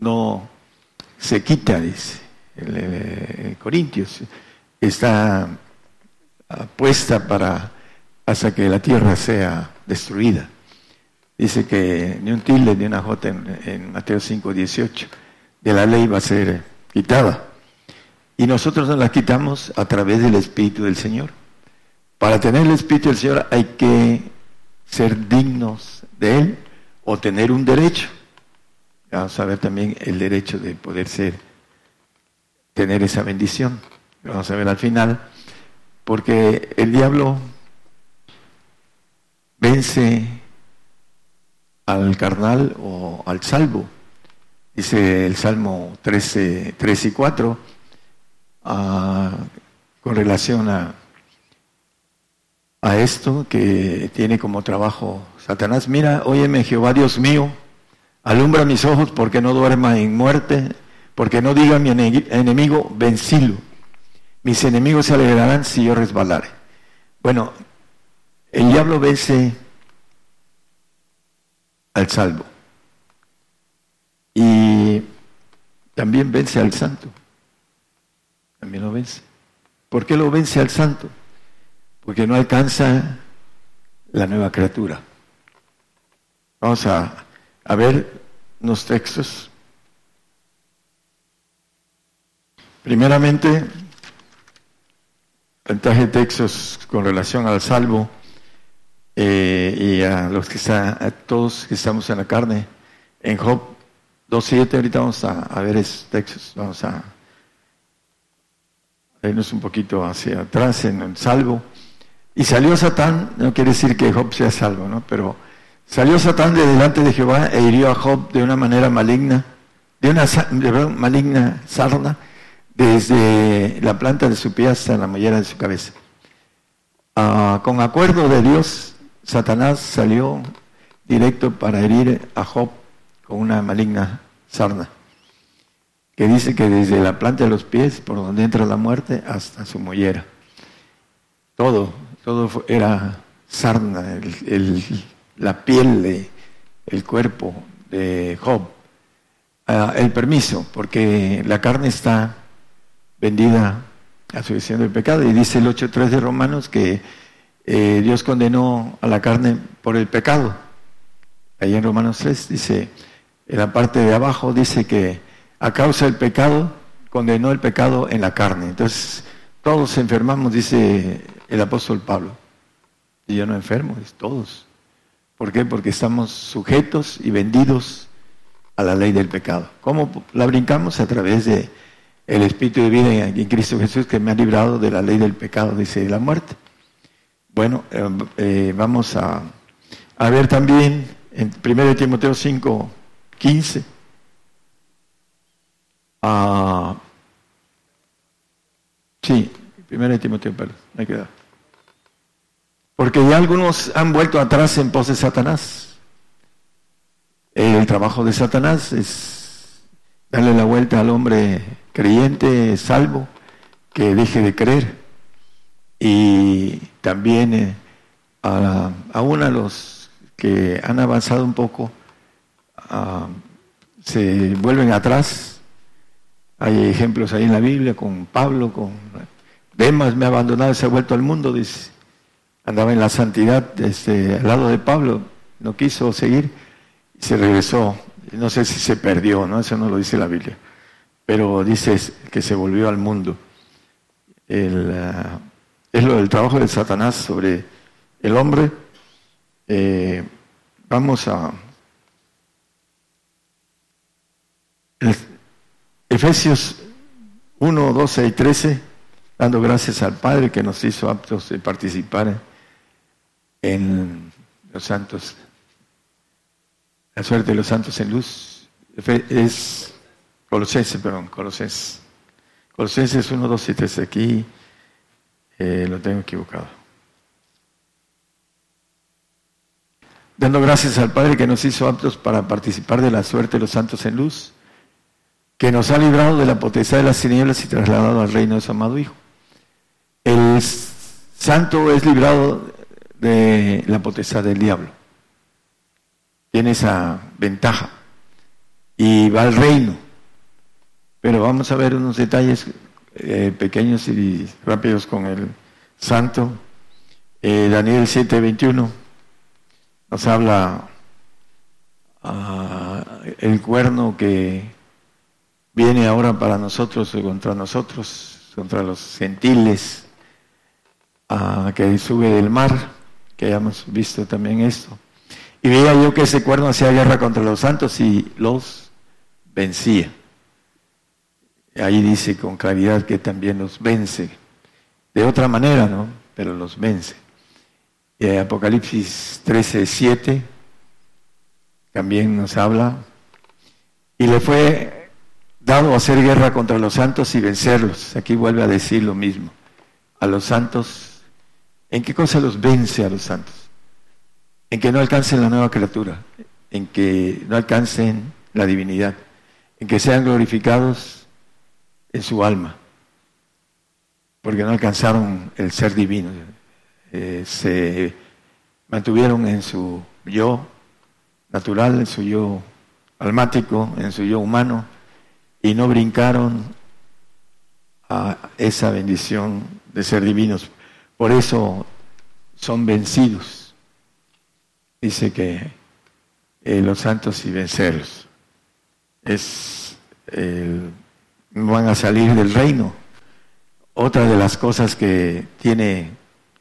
no se quita, dice. Corintios está puesta para hasta que la tierra sea destruida. Dice que ni un tilde ni una jota en, en Mateo 5, 18 de la ley va a ser quitada. Y nosotros nos la quitamos a través del Espíritu del Señor. Para tener el Espíritu del Señor hay que ser dignos de Él o tener un derecho. Vamos a ver también el derecho de poder ser, tener esa bendición. Vamos a ver al final, porque el diablo vence al carnal o al salvo. Dice el Salmo 13, 3 y 4, ah, con relación a a esto que tiene como trabajo Satanás. Mira, óyeme Jehová Dios mío, alumbra mis ojos porque no duerma en muerte, porque no diga mi enemigo, vencilo. Mis enemigos se alegrarán si yo resbalare. Bueno, el diablo vence al salvo. Y también vence al santo. También lo vence. ¿Por qué lo vence al santo? porque no alcanza la nueva criatura. Vamos a, ver unos textos. Primeramente, ventaja de textos con relación al salvo eh, y a los que están, a todos que estamos en la carne. En Job 2.7, ahorita vamos a, ver esos textos, vamos a irnos un poquito hacia atrás en el salvo. Y salió Satán, no quiere decir que Job sea salvo, ¿no? Pero salió Satán de delante de Jehová e hirió a Job de una manera maligna, de una maligna sarna, desde la planta de su pie hasta la mollera de su cabeza. Ah, con acuerdo de Dios, Satanás salió directo para herir a Job con una maligna sarna, que dice que desde la planta de los pies, por donde entra la muerte, hasta su mollera. Todo, todo era sarna, la piel de el cuerpo de Job. Ah, el permiso, porque la carne está vendida a su visión del pecado. Y dice el 8.3 de Romanos que eh, Dios condenó a la carne por el pecado. Ahí en Romanos 3 dice, en la parte de abajo dice que a causa del pecado condenó el pecado en la carne. Entonces, todos enfermamos, dice el apóstol Pablo. Y yo no enfermo, es todos. ¿Por qué? Porque estamos sujetos y vendidos a la ley del pecado. ¿Cómo la brincamos? A través de el Espíritu de vida en Cristo Jesús que me ha librado de la ley del pecado, dice, de la muerte. Bueno, eh, eh, vamos a, ver también en 1 Timoteo 5, 15. Ah, sí, 1 Timoteo, perdón, me queda. Porque ya algunos han vuelto atrás en pos de Satanás. El trabajo de Satanás es darle la vuelta al hombre creyente salvo que deje de creer. Y también eh, a, aún a los que han avanzado un poco, ah, se vuelven atrás. Hay ejemplos ahí en la Biblia con Pablo, con Demas me ha abandonado se ha vuelto al mundo, dice. Andaba en la santidad este, al lado de Pablo, no quiso seguir y se regresó. No sé si se perdió, ¿no? Eso no lo dice la Biblia pero dices que se volvió al mundo. Ah, es lo del trabajo de Satanás sobre el hombre. Eh, vamos a Efesios 1, 12 y 13, dando gracias al Padre que nos hizo aptos de participar en los santos, la suerte de los santos en luz. Es Colosenses, perdón, Colosenses. Colosenses 1, 2 y 3. Aquí eh, lo tengo equivocado. Dando gracias al Padre que nos hizo aptos para participar de la suerte de los santos en luz, que nos ha librado de la potestad de las tinieblas y trasladado al reino de su amado Hijo. El santo es librado de la potestad del diablo. Tiene esa ventaja. Y va al reino pero vamos a ver unos detalles eh, pequeños y rápidos con el santo. Eh, Daniel 7:21 nos habla uh, el cuerno que viene ahora para nosotros y contra nosotros, contra los gentiles, uh, que sube del mar, que hemos visto también esto. Y veía yo que ese cuerno hacía guerra contra los santos y los vencía. Ahí dice con claridad que también los vence. De otra manera, ¿no? Pero los vence. Y Apocalipsis 13, 7 también nos habla. Y le fue dado hacer guerra contra los santos y vencerlos. Aquí vuelve a decir lo mismo. A los santos, ¿en qué cosa los vence a los santos? En que no alcancen la nueva criatura, en que no alcancen la divinidad, en que sean glorificados en su alma, porque no alcanzaron el ser divino, eh, se mantuvieron en su yo natural, en su yo almático, en su yo humano, y no brincaron a esa bendición de ser divinos. Por eso son vencidos. Dice que eh, los santos y vencerlos. Es el van a salir del reino. Otra de las cosas que tiene,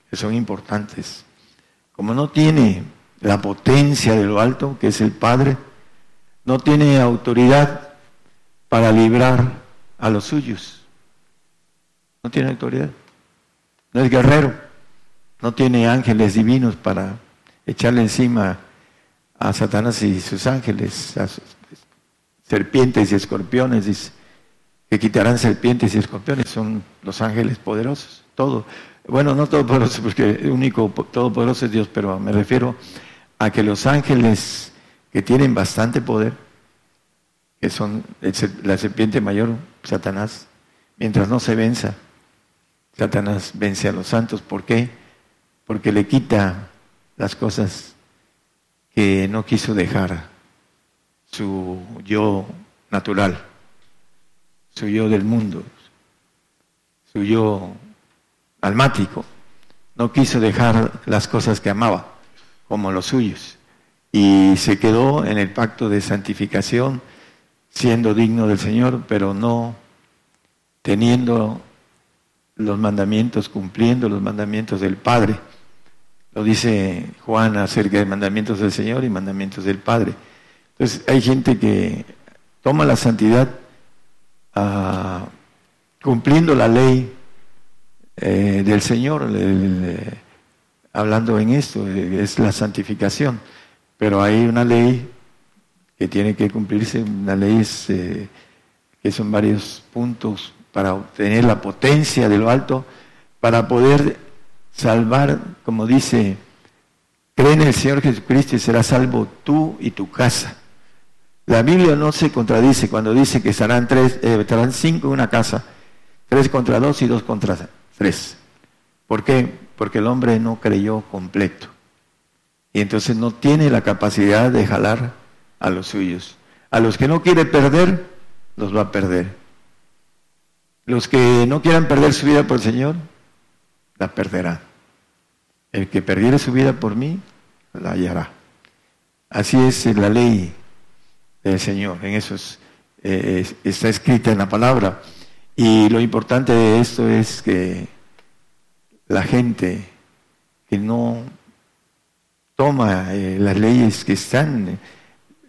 que son importantes, como no tiene la potencia de lo alto, que es el Padre, no tiene autoridad para librar a los suyos. No tiene autoridad. No es guerrero. No tiene ángeles divinos para echarle encima a Satanás y sus ángeles, a serpientes y escorpiones, que quitarán serpientes y escorpiones, son los ángeles poderosos, todo. Bueno, no todopoderoso, porque el único todopoderoso es Dios, pero me refiero a que los ángeles que tienen bastante poder, que son la serpiente mayor, Satanás, mientras no se venza, Satanás vence a los santos. ¿Por qué? Porque le quita las cosas que no quiso dejar su yo natural, su yo del mundo, su yo almático. No quiso dejar las cosas que amaba, como los suyos, y se quedó en el pacto de santificación, siendo digno del Señor, pero no teniendo los mandamientos, cumpliendo los mandamientos del Padre. Lo dice Juan acerca de mandamientos del Señor y mandamientos del Padre. Entonces hay gente que toma la santidad ah, cumpliendo la ley eh, del Señor, hablando en esto, eh, es la santificación. Pero hay una ley que tiene que cumplirse, una ley eh, que son varios puntos para obtener la potencia de lo alto, para poder salvar, como dice, cree en el Señor Jesucristo y serás salvo tú y tu casa. La Biblia no se contradice cuando dice que estarán, tres, eh, estarán cinco en una casa, tres contra dos y dos contra tres. ¿Por qué? Porque el hombre no creyó completo. Y entonces no tiene la capacidad de jalar a los suyos. A los que no quiere perder, los va a perder. Los que no quieran perder su vida por el Señor, la perderán. El que perdiere su vida por mí, la hallará. Así es la ley Señor. En eso eh, está escrita en la palabra. Y lo importante de esto es que la gente que no toma eh, las leyes que están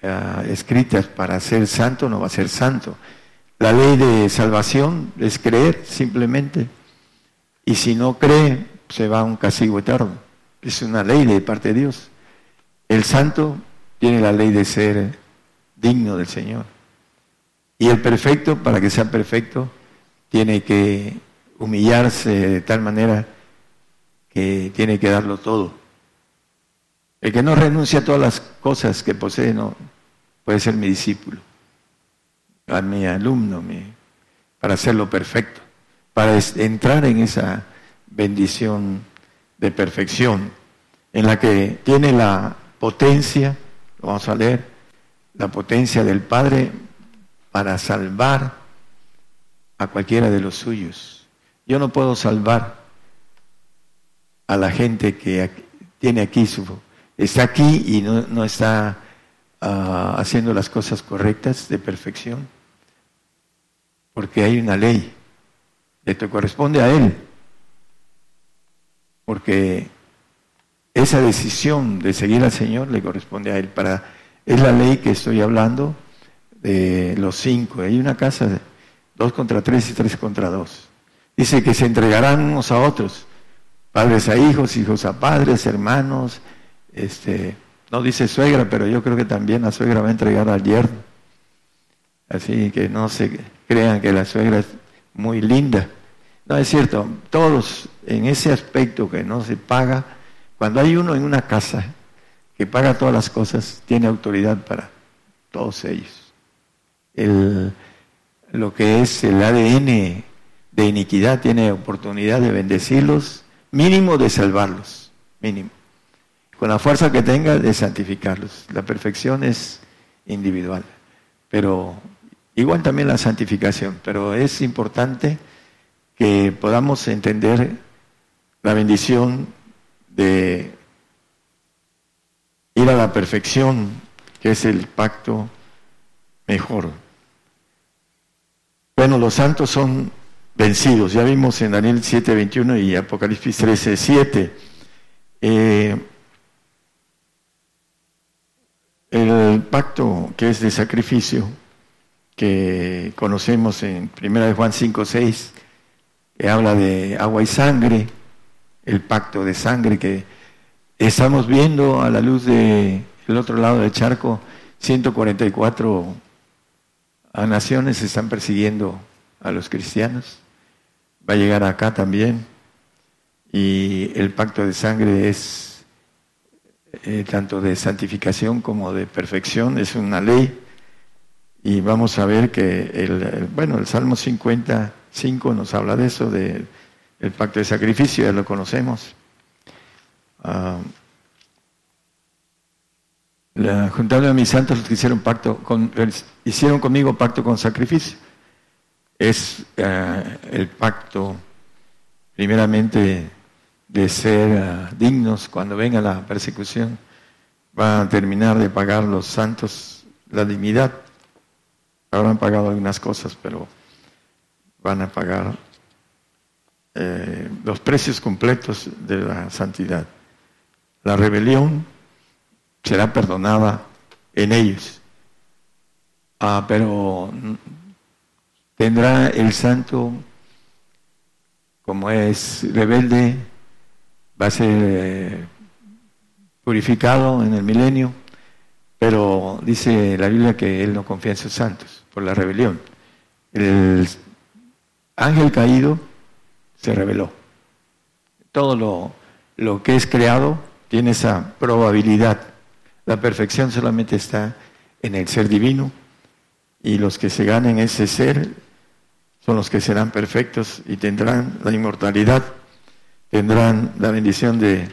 eh, escritas para ser santo no va a ser santo. La ley de salvación es creer simplemente. Y si no cree, se va a un castigo eterno. Es una ley de parte de Dios. El santo tiene la ley de ser digno del Señor. Y el perfecto, para que sea perfecto, tiene que humillarse de tal manera que tiene que darlo todo. El que no renuncia a todas las cosas que posee no puede ser mi discípulo, mi alumno, para hacerlo perfecto, para entrar en esa bendición de perfección en la que tiene la potencia, lo vamos a leer, la potencia del Padre para salvar a cualquiera de los suyos. Yo no puedo salvar a la gente que tiene aquí su está aquí y no, está ah, haciendo las cosas correctas de perfección, porque hay una ley, esto corresponde a él, porque esa decisión de seguir al Señor le corresponde a él. Para, es la ley que estoy hablando de los cinco. Hay una casa de dos contra tres y tres contra dos. Dice que se entregarán unos a otros, padres a hijos, hijos a padres, hermanos, este, no dice suegra, pero yo creo que también la suegra va a entregar al yerno. Así que no se crean que la suegra es muy linda. No es cierto, todos en ese aspecto que no se paga, cuando hay uno en una casa que paga todas las cosas, tiene autoridad para todos ellos. El, lo que es el ADN de iniquidad tiene oportunidad de bendecirlos, mínimo de salvarlos, mínimo con la fuerza que tenga de santificarlos. La perfección es individual, pero igual también la santificación, pero es importante que podamos entender la bendición de ir a la perfección, que es el pacto mejor. Bueno, los santos son vencidos, ya vimos en Daniel 7:21 y Apocalipsis 13:7. Eh, El pacto que es de sacrificio, que conocemos en 1 de Juan 5, 6, que habla de agua y sangre, el pacto de sangre que estamos viendo a la luz del otro lado del charco, 144 naciones están persiguiendo a los cristianos, va a llegar acá también, y el pacto de sangre es eh, tanto de santificación como de perfección, es una ley, y vamos a ver que el, bueno, el Salmo 55 nos habla de eso, de el pacto de sacrificio, ya lo conocemos. Uh, la juntable a mis santos que hicieron pacto con, hicieron conmigo pacto con sacrificio. Es eh, el pacto primeramente de ser eh, dignos cuando venga la persecución. Va a terminar de pagar los santos la dignidad. Habrán pagado algunas cosas, pero van a pagar eh, los precios completos de la santidad. La rebelión será perdonada en ellos. Ah, pero tendrá el santo, como es rebelde, va a ser eh, purificado en el milenio, pero dice la Biblia que él no confía en sus santos por la rebelión. El ángel caído se reveló. Todo lo, lo que es creado tiene esa probabilidad. La perfección solamente está en el ser divino y los que se ganen ese ser son los que serán perfectos y tendrán la inmortalidad, tendrán la bendición de,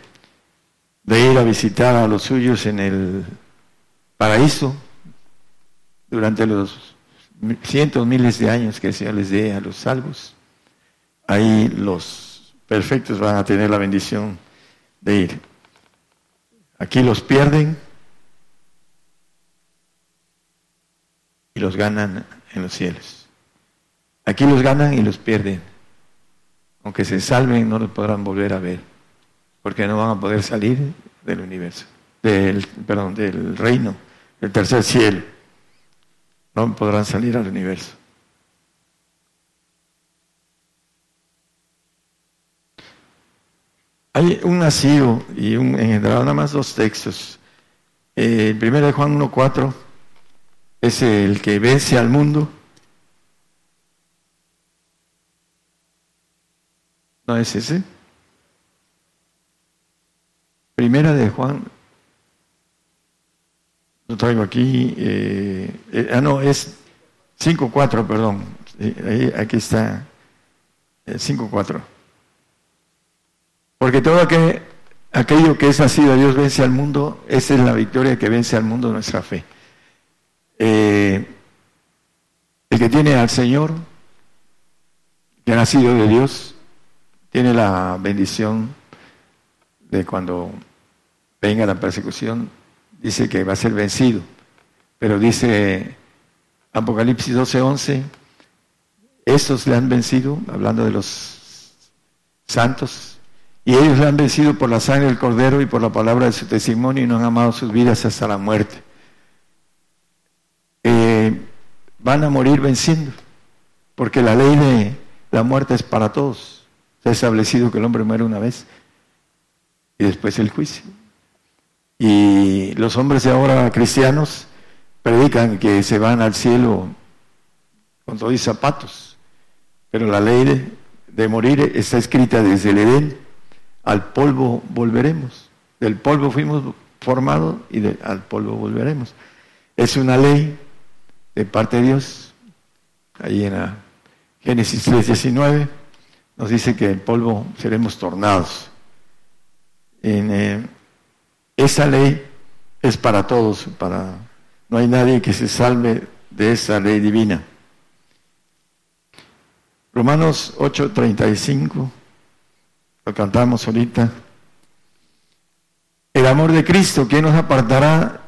ir a visitar a los suyos en el paraíso durante los cientos, miles de años que Señor les dé a los salvos ahí los perfectos van a tener la bendición de ir. Aquí los pierden y los ganan en los cielos. Aquí los ganan y los pierden. Aunque se salven, no los podrán volver a ver, porque no van a poder salir del universo, del, perdón, del reino, del tercer cielo. No podrán salir al universo. Hay un nacido y un engendrado, nada más dos textos. Eh, el primero de Juan 1.4 es el que vence al mundo. ¿No es ese? Primera de Juan, lo traigo aquí, eh, eh, ah no, es 5.4, perdón, ahí, aquí está, 5.4. Porque todo aquello que es nacido de Dios vence al mundo, esa es la victoria que vence al mundo nuestra fe. Eh, el que tiene al Señor, que ha nacido de Dios, tiene la bendición de cuando venga la persecución, dice que va a ser vencido. Pero dice Apocalipsis 12:11, estos le han vencido, hablando de los santos, y ellos le han vencido por la sangre del Cordero y por la palabra de su testimonio y no han amado sus vidas hasta la muerte. Eh, van a morir venciendo, porque la ley de la muerte es para todos. Se ha establecido que el hombre muere una vez y después el juicio. Y los hombres ahora cristianos predican que se van al cielo con todos zapatos, pero la ley de, de morir está escrita desde el Edén al polvo volveremos. Del polvo fuimos formados y al polvo volveremos. Es una ley de parte de Dios. Ahí en la Génesis 3.19 nos dice que el polvo seremos tornados. En, eh, esa ley es para todos, para no hay nadie que se salve de esa ley divina. Romanos 8:35 lo cantamos ahorita. El amor de Cristo, ¿quién nos apartará?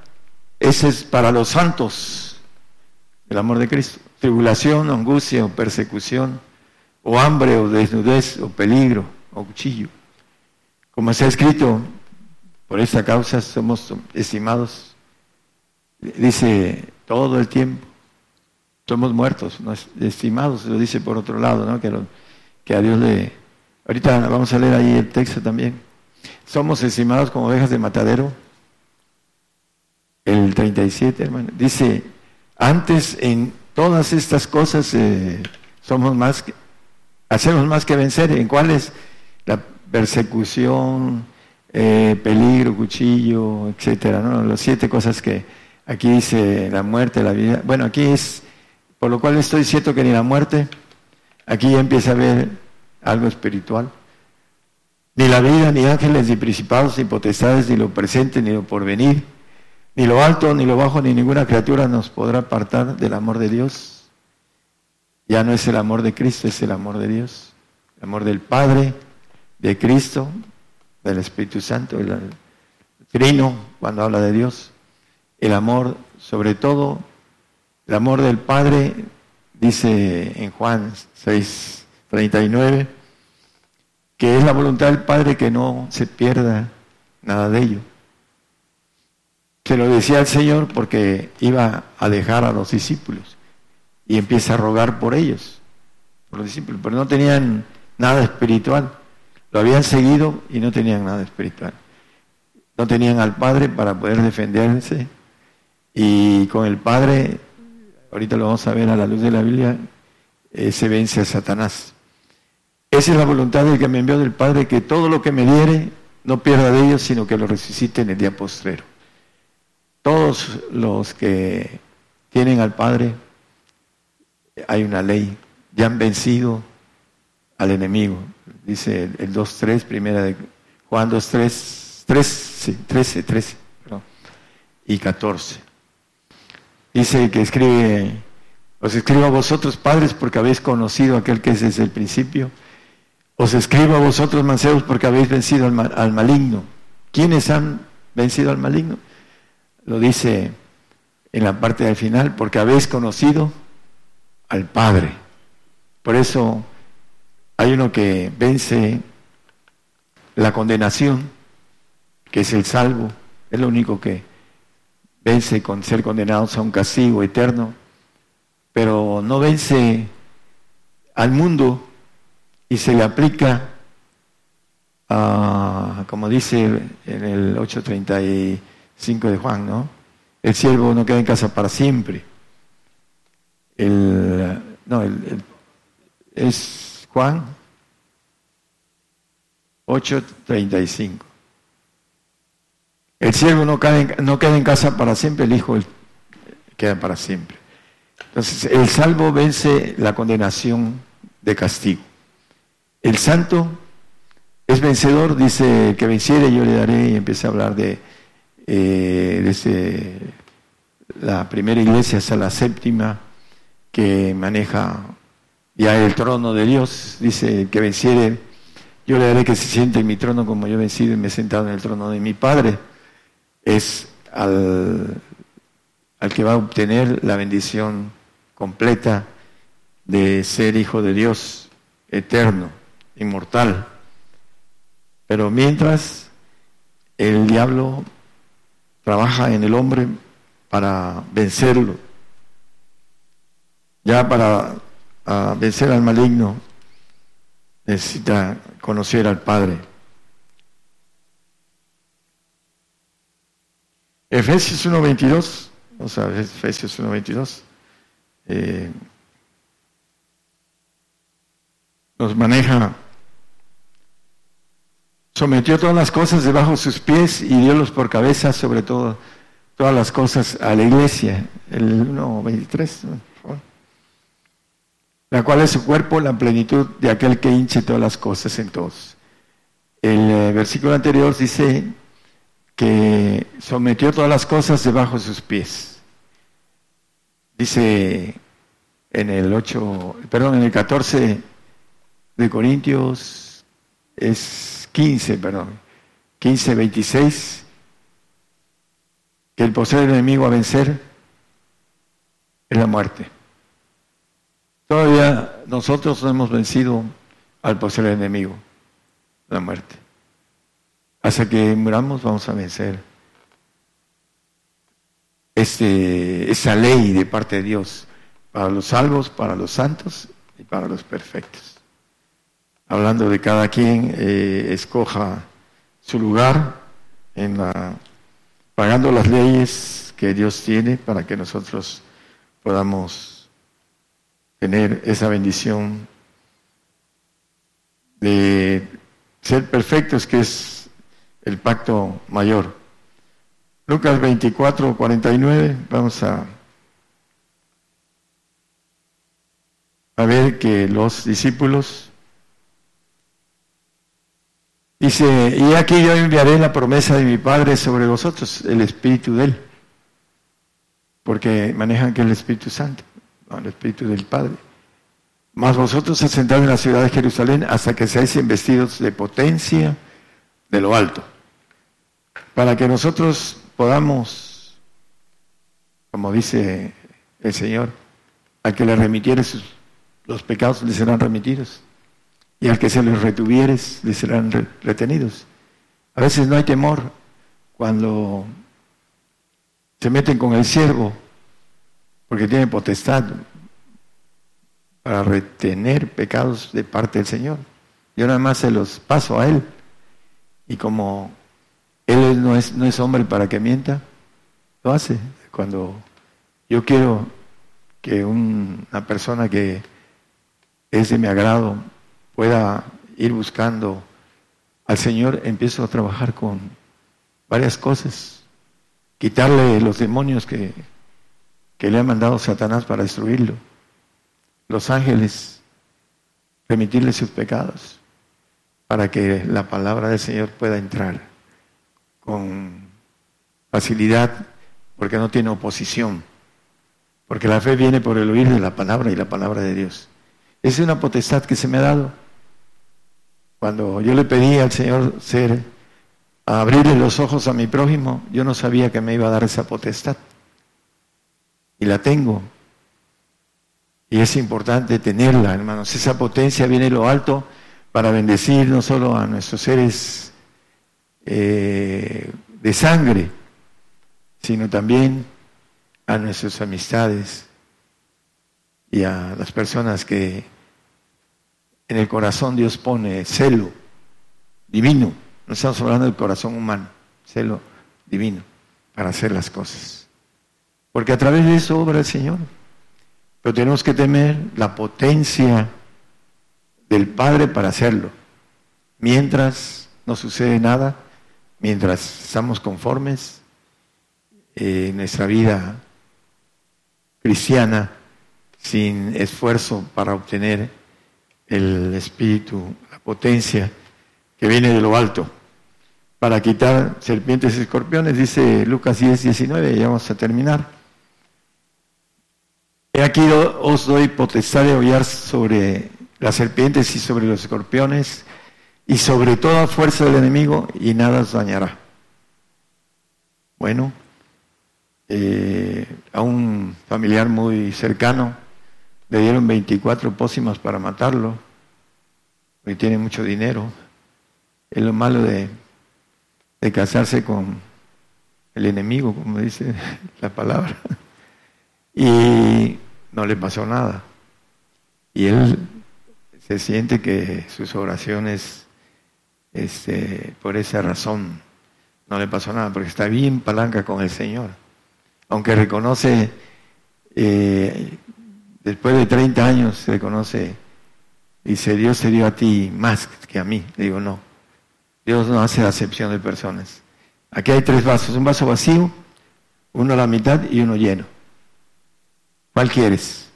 Ese es para los santos. El amor de Cristo. Tribulación, angustia persecución, o hambre o desnudez o peligro o cuchillo. Como se ha escrito, por esta causa somos estimados dice todo el tiempo. Somos muertos, no estimados, lo dice por otro lado, ¿no? Que, que a Dios le... Ahorita vamos a leer ahí el texto también. Somos estimados como ovejas de matadero. El 37, hermano. Dice, antes en todas estas cosas eh, somos más, hacemos más que vencer. ¿En cuáles? La persecución, eh, peligro, cuchillo, etcétera, ¿no? Las siete cosas que aquí dice la muerte, la vida. Bueno, aquí es, por lo cual estoy cierto que ni la muerte, aquí empieza a haber algo espiritual. Ni la vida, ni ángeles, ni principados, ni potestades, ni lo presente, ni lo porvenir, ni lo alto, ni lo bajo, ni ninguna criatura nos podrá apartar del amor de Dios. Ya no es el amor de Cristo, es el amor de Dios. El amor del Padre, de Cristo, del Espíritu Santo, el trino cuando habla de Dios. El amor, sobre todo, el amor del Padre, dice en Juan 6, 39, que es la voluntad del Padre que no se pierda nada de ello. Se lo decía el Señor porque iba a dejar a los discípulos y empieza a rogar por ellos, por los discípulos, pero no tenían nada espiritual. Lo habían seguido y no tenían nada espiritual. No tenían al Padre para poder defenderse y con el Padre, ahorita lo vamos a ver a la luz de la Biblia, eh, se vence a Satanás. Esa es la voluntad del que me envió del Padre, que todo lo que me diere no pierda de ellos, sino que lo resucite en el día postrero. Todos los que tienen al Padre, hay una ley, ya han vencido al enemigo. Dice el 2.3, primera de Juan 2.3, 3, 13, 13 y 14. Dice que escribe, os escribo a vosotros padres porque habéis conocido aquel que es desde el principio os escribo a vosotros, mancebos, porque habéis vencido al, maligno. ¿Quiénes han vencido al maligno? Lo dice en la parte del final, porque habéis conocido al Padre. Por eso hay uno que vence la condenación, que es el salvo, es lo único que vence con ser condenados a un castigo eterno, pero no vence al mundo y se le aplica, a, como dice en el 835 de Juan, ¿no? El siervo no queda en casa para siempre. El, no, el, es Juan 8:35. El siervo no en, no queda en casa para siempre, el hijo queda para siempre. Entonces, el salvo vence la condenación de castigo. El santo es vencedor, dice que venciere yo le daré y empieza a hablar de eh, desde la primera iglesia hasta la séptima que maneja ya el trono de Dios, dice que venciere yo le daré que se siente en mi trono como yo he vencido y me he sentado en el trono de mi Padre. Es al, al que va a obtener la bendición completa de ser hijo de Dios eterno inmortal. Pero mientras el diablo trabaja en el hombre para vencerlo, ya para vencer al maligno, necesita conocer al Padre. Efesios 1.22, o sea, Efesios 1.22, eh, nos maneja sometió todas las cosas debajo de sus pies y diólos por cabeza sobre todo todas las cosas a la iglesia. El 1.23, la cual es su cuerpo, la plenitud de aquel que hinche todas las cosas en todos. El eh, versículo anterior dice que sometió todas las cosas debajo de sus pies. Dice en el 8, perdón, en el 14 de Corintios es 15, perdón, 15, 26, que el poseer enemigo a vencer es la muerte. Todavía nosotros no hemos vencido al poseer enemigo, la muerte. Hasta que muramos vamos a vencer este, esa ley de parte de Dios para los salvos, para los santos y para los perfectos. Hablando de cada quien eh, escoja su lugar en la, pagando las leyes que Dios tiene para que nosotros podamos tener esa bendición de ser perfectos, que es el pacto mayor. Lucas 24, 49, vamos a, a ver que los discípulos dice, y aquí yo enviaré la promesa de mi Padre sobre vosotros, el Espíritu de Él, porque manejan que el Espíritu Santo, el Espíritu del Padre. Mas vosotros asentad en la ciudad de Jerusalén hasta que seáis investidos de potencia de lo alto, para que nosotros podamos, como dice el Señor, al que le remitieres los pecados le serán remitidos y al que se les retuvieres le serán retenidos. A veces no hay temor cuando se meten con el siervo porque tiene potestad para retener pecados de parte del Señor. Yo nada más se los paso a Él. Y como él no es, no es hombre para que mienta, lo hace. Cuando yo quiero que una persona que es de mi agrado pueda ir buscando al Señor, empiezo a trabajar con varias cosas. Quitarle los demonios que, que le ha mandado Satanás para destruirlo. Los ángeles, remitirle sus pecados para que la palabra del Señor pueda entrar con facilidad porque no tiene oposición. Porque la fe viene por el oír de la palabra y la palabra de Dios. Esa es una potestad que se me ha dado. Cuando yo le pedí al Señor ser, a abrirle los ojos a mi prójimo, yo no sabía que me iba a dar esa potestad. Y la tengo. Y es importante tenerla, hermanos. Esa potencia viene de lo alto para bendecir no solo a nuestros seres eh, de sangre, sino también a nuestras amistades y a las personas que en el corazón Dios pone celo divino. No estamos hablando del corazón humano, celo divino para hacer las cosas. Porque a través de eso obra el Señor. Pero tenemos que temer la potencia del Padre para hacerlo. Mientras no sucede nada, mientras estamos conformes en nuestra vida cristiana sin esfuerzo para obtener el espíritu, la potencia que viene de lo alto, para quitar serpientes y escorpiones, dice Lucas 10, 19, ya vamos a terminar. He aquí os doy potestad de hollar sobre las serpientes y sobre los escorpiones y sobre toda fuerza del enemigo y nada os dañará. Bueno, eh, a un familiar muy cercano le dieron 24 pócimas para matarlo, porque tiene mucho dinero. Es lo malo de, de casarse con el enemigo, como dice la palabra. Y no le pasó nada. Y él se siente que sus oraciones este, por esa razón no le pasó nada, porque está bien palanca con el Señor. Aunque reconoce, eh, después de 30 años, reconoce, dice, Dios te dio a ti más que a mí. Le digo, no, Dios no hace acepción de personas. Aquí hay tres vasos, un vaso vacío, uno a la mitad y uno lleno. ¿Cuál quieres?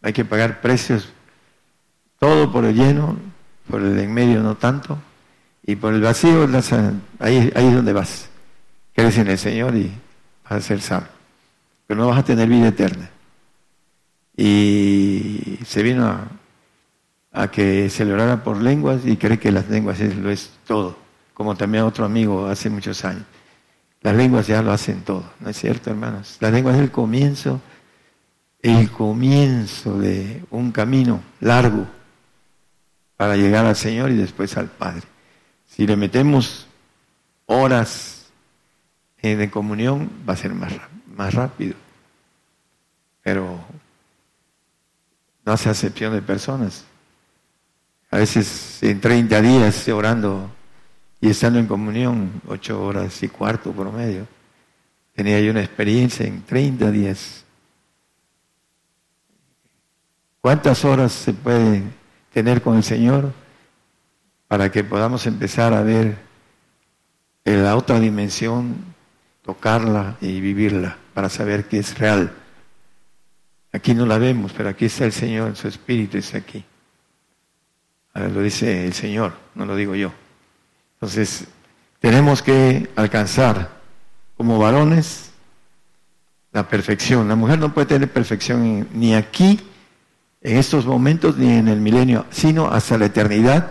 Hay que pagar precios, todo por el lleno, por el en medio no tanto. Y por el vacío, ahí, ahí es donde vas. Crees en el Señor y vas a ser salvo. Pero no vas a tener vida eterna. Y se vino a, que se le por lenguas y cree que las lenguas es, lo es todo. Como también otro amigo hace muchos años. Las lenguas ya lo hacen todo, ¿no es cierto, hermanos? Las lenguas es el comienzo, el comienzo de un camino largo para llegar al Señor y después al Padre. Si le metemos horas de comunión, va a ser más, más rápido. Pero no hace acepción de personas. A veces en 30 días orando y estando en comunión, ocho horas y cuarto promedio, tenía yo una experiencia en 30 días. ¿Cuántas horas se puede tener con el Señor para que podamos empezar a ver la otra dimensión, tocarla y vivirla, para saber que es real? Aquí no la vemos, pero aquí está el Señor, su Espíritu está aquí. lo dice el Señor, no lo digo yo. Entonces, tenemos que alcanzar como varones la perfección. La mujer no puede tener perfección ni aquí, en estos momentos, ni en el milenio, sino hasta la eternidad,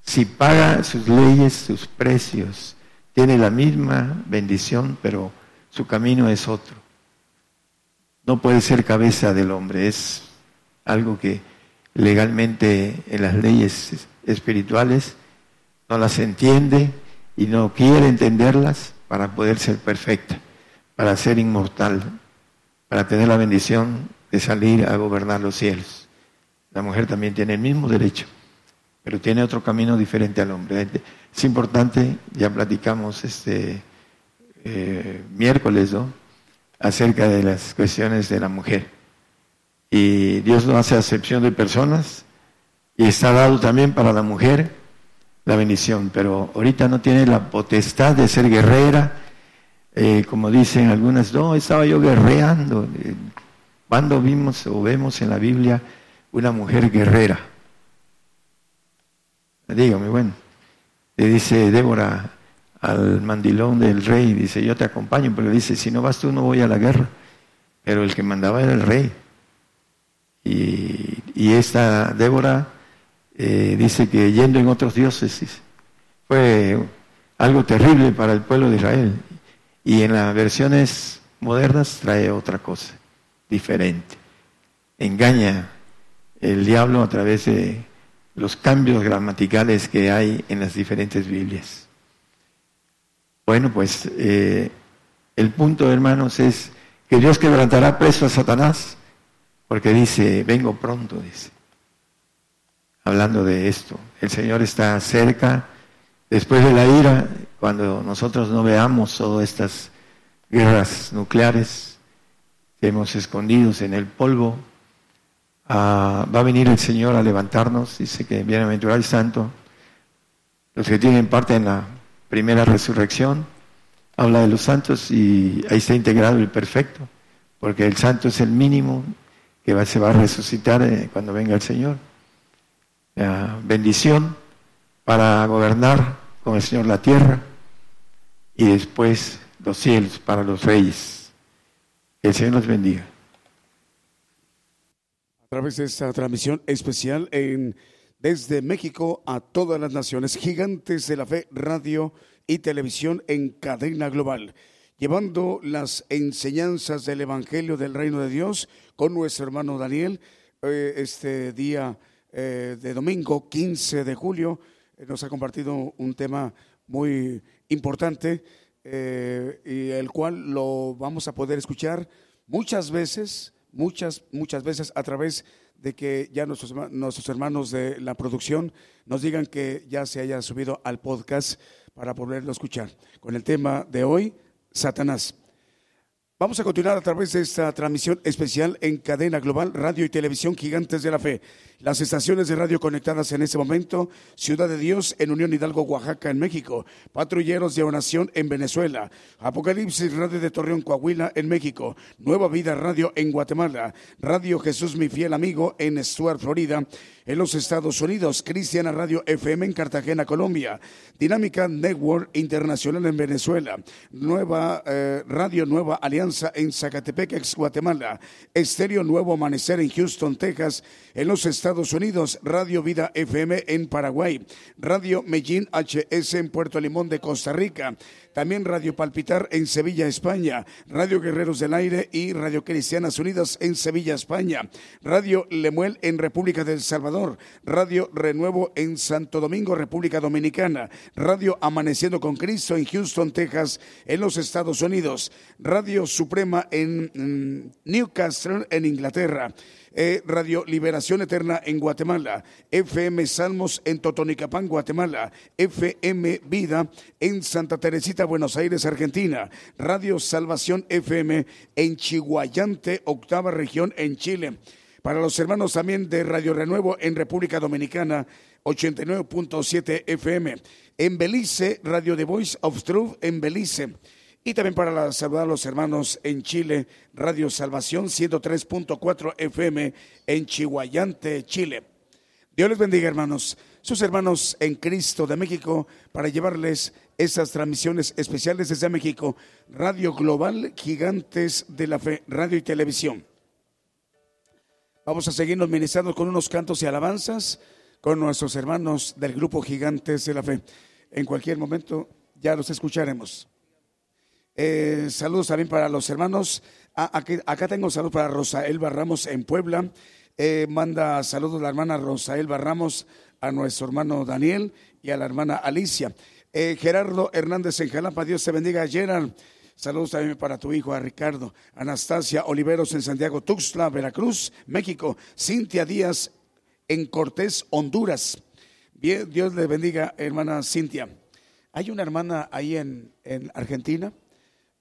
si paga sus leyes, sus precios. Tiene la misma bendición, pero su camino es otro no puede ser cabeza del hombre, es algo que legalmente en las leyes espirituales no las entiende y no quiere entenderlas para poder ser perfecta, para ser inmortal, para tener la bendición de salir a gobernar los cielos. La mujer también tiene el mismo derecho, pero tiene otro camino diferente al hombre. Es importante, ya platicamos este eh, miércoles, ¿no? Acerca de las cuestiones de la mujer. Y Dios no hace acepción de personas y está dado también para la mujer la bendición, pero ahorita no tiene la potestad de ser guerrera, eh, como dicen algunas, no, estaba yo guerreando. cuando vimos o vemos en la Biblia una mujer guerrera? Dígame, bueno, le dice Débora, al mandilón del rey, dice, yo te acompaño, pero dice, si no vas tú no voy a la guerra. Pero el que mandaba era el rey. Y, esta Débora eh, dice que yendo en otros dioses fue algo terrible para el pueblo de Israel. Y en las versiones modernas trae otra cosa, diferente. Engaña el diablo a través de los cambios gramaticales que hay en las diferentes Biblias. Bueno, pues eh, el punto, hermanos, es que Dios quebrantará preso a Satanás, porque dice, vengo pronto, dice. Hablando de esto, el Señor está cerca, después de la ira, cuando nosotros no veamos todas estas guerras nucleares que hemos escondidos en el polvo, ah, va a venir el Señor a levantarnos, dice que bienaventurado el santo, los que tienen parte en la primera resurrección, habla de los santos y ahí está integrado el perfecto, porque el santo es el mínimo que se va a resucitar eh, cuando venga el Señor. La bendición para gobernar con el Señor la tierra y después los cielos para los reyes. Que el Señor los bendiga. A través de esta transmisión especial en desde México a todas las naciones, gigantes de la fe, radio y televisión en cadena global, llevando las enseñanzas del Evangelio del Reino de Dios con nuestro hermano Daniel. Eh, este día eh, de domingo, 15 de julio, eh, nos ha compartido un tema muy importante y el cual lo vamos a poder escuchar muchas veces, muchas, muchas veces a través de de que ya nuestros, nuestros hermanos de la producción nos digan que ya se haya subido al podcast para poderlo escuchar. Con el tema de hoy, Satanás. Vamos a continuar a través de esta transmisión especial en cadena global, radio y televisión Gigantes de la Fe. Las estaciones de radio conectadas en este momento, Ciudad de Dios en Unión Hidalgo, Oaxaca, en México, Patrulleros de Oración en Venezuela, Apocalipsis Radio de Torreón, Coahuila, en México, Nueva Vida Radio en Guatemala, Radio Jesús mi fiel amigo en Stuart, Florida, en los Estados Unidos, Cristiana Radio FM en Cartagena, Colombia, Dinámica Network Internacional en Venezuela, Nueva eh, Radio Nueva Alianza en Zacatepec, ex Guatemala, Estéreo Nuevo Amanecer en Houston, Texas, en los Estados Unidos, Radio Vida FM en Paraguay, Radio Medellín HS en Puerto Limón de Costa Rica, También Radio Palpitar en Sevilla, España. Radio Guerreros del Aire y Radio Cristianas Unidas en Sevilla, España. Radio Lemuel en República del Salvador. Radio Renuevo en Santo Domingo, República Dominicana. Radio Amaneciendo con Cristo en Houston, Texas, en los Estados Unidos. Radio Suprema en mm, Newcastle, en Inglaterra. Eh, Radio Liberación Eterna en Guatemala, FM Salmos en Totonicapán, Guatemala, FM Vida en Santa Teresita, Buenos Aires, Argentina, Radio Salvación FM en Chihuayante, octava región en Chile. Para los hermanos también de Radio Renuevo en República Dominicana, 89.7 FM. En Belice, Radio The Voice of Truth en Belice. Y también para saludar a los hermanos en Chile, Radio Salvación 103.4 FM en Chihuayante, Chile. Dios les bendiga, hermanos, sus hermanos en Cristo de México, para llevarles esas transmisiones especiales desde México, Radio Global Gigantes de la Fe, radio y televisión. Vamos a seguirnos ministrando con unos cantos y alabanzas con nuestros hermanos del grupo Gigantes de la Fe. En cualquier momento ya los escucharemos. Eh, saludos también para los hermanos. Ah, acá tengo saludos para Rosael Barramos en Puebla. Eh, manda saludos la hermana Rosael Barramos a nuestro hermano Daniel y a la hermana Alicia. Eh, Gerardo Hernández en Jalapa, Dios te bendiga, Gerard. Saludos también para tu hijo, a Ricardo. Anastasia Oliveros en Santiago, Tuxtla, Veracruz, México. Cintia Díaz en Cortés, Honduras. Dios le bendiga, hermana Cintia. Hay una hermana ahí en Argentina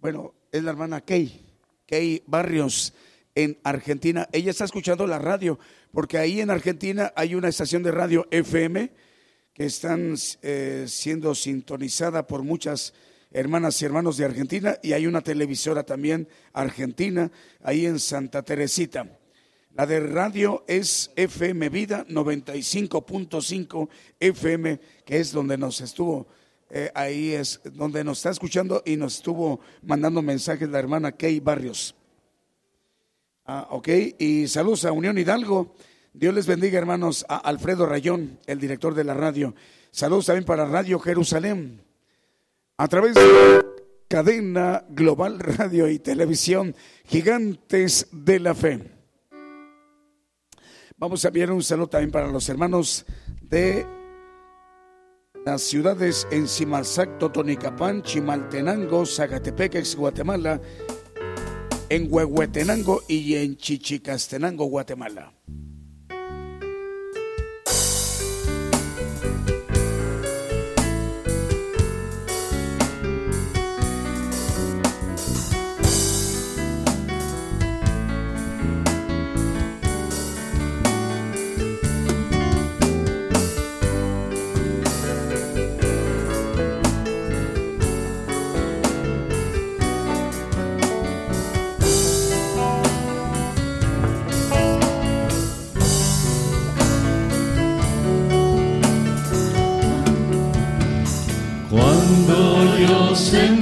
bueno, es la hermana Kay, Kay Barrios en Argentina. Ella está escuchando la radio, porque ahí en Argentina hay una estación de radio FM que están eh, siendo sintonizada por muchas hermanas y hermanos de Argentina y hay una televisora también argentina ahí en Santa Teresita. La de radio es FM Vida 95.5 FM, que es donde nos estuvo eh, ahí es donde nos está escuchando y nos estuvo mandando mensajes la hermana Kay Barrios. Ah, ok, y saludos a Unión Hidalgo. Dios les bendiga, hermanos, a Alfredo Rayón, el director de la radio. Saludos también para Radio Jerusalén. A través de cadena global radio y televisión Gigantes de la Fe. Vamos a enviar un saludo también para los hermanos de las ciudades en Simazac, Totonicapán, Chimaltenango, Zacatepec, Guatemala, en Huehuetenango y en Chichicastenango, Guatemala. Grande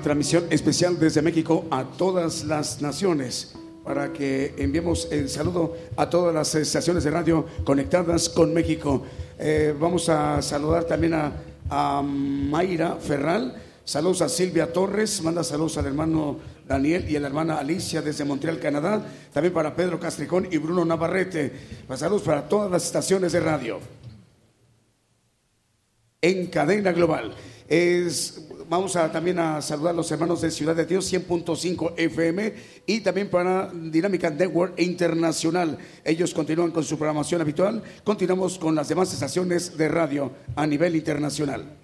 transmisión especial desde México a todas las naciones para que enviemos el saludo a todas las estaciones de radio conectadas con México. Eh, vamos a saludar también a, Mayra Ferral. Saludos a Silvia Torres, manda saludos al hermano Daniel y la hermana Alicia desde Montreal, Canadá. También para Pedro Castricón y Bruno Navarrete. Pasados para todas las estaciones de radio. En cadena global. Es Vamos a también a saludar a los hermanos de Ciudad de Dios 100.5 FM y también para Dinámica Network Internacional. Ellos continúan con su programación habitual. Continuamos con las demás estaciones de radio a nivel internacional.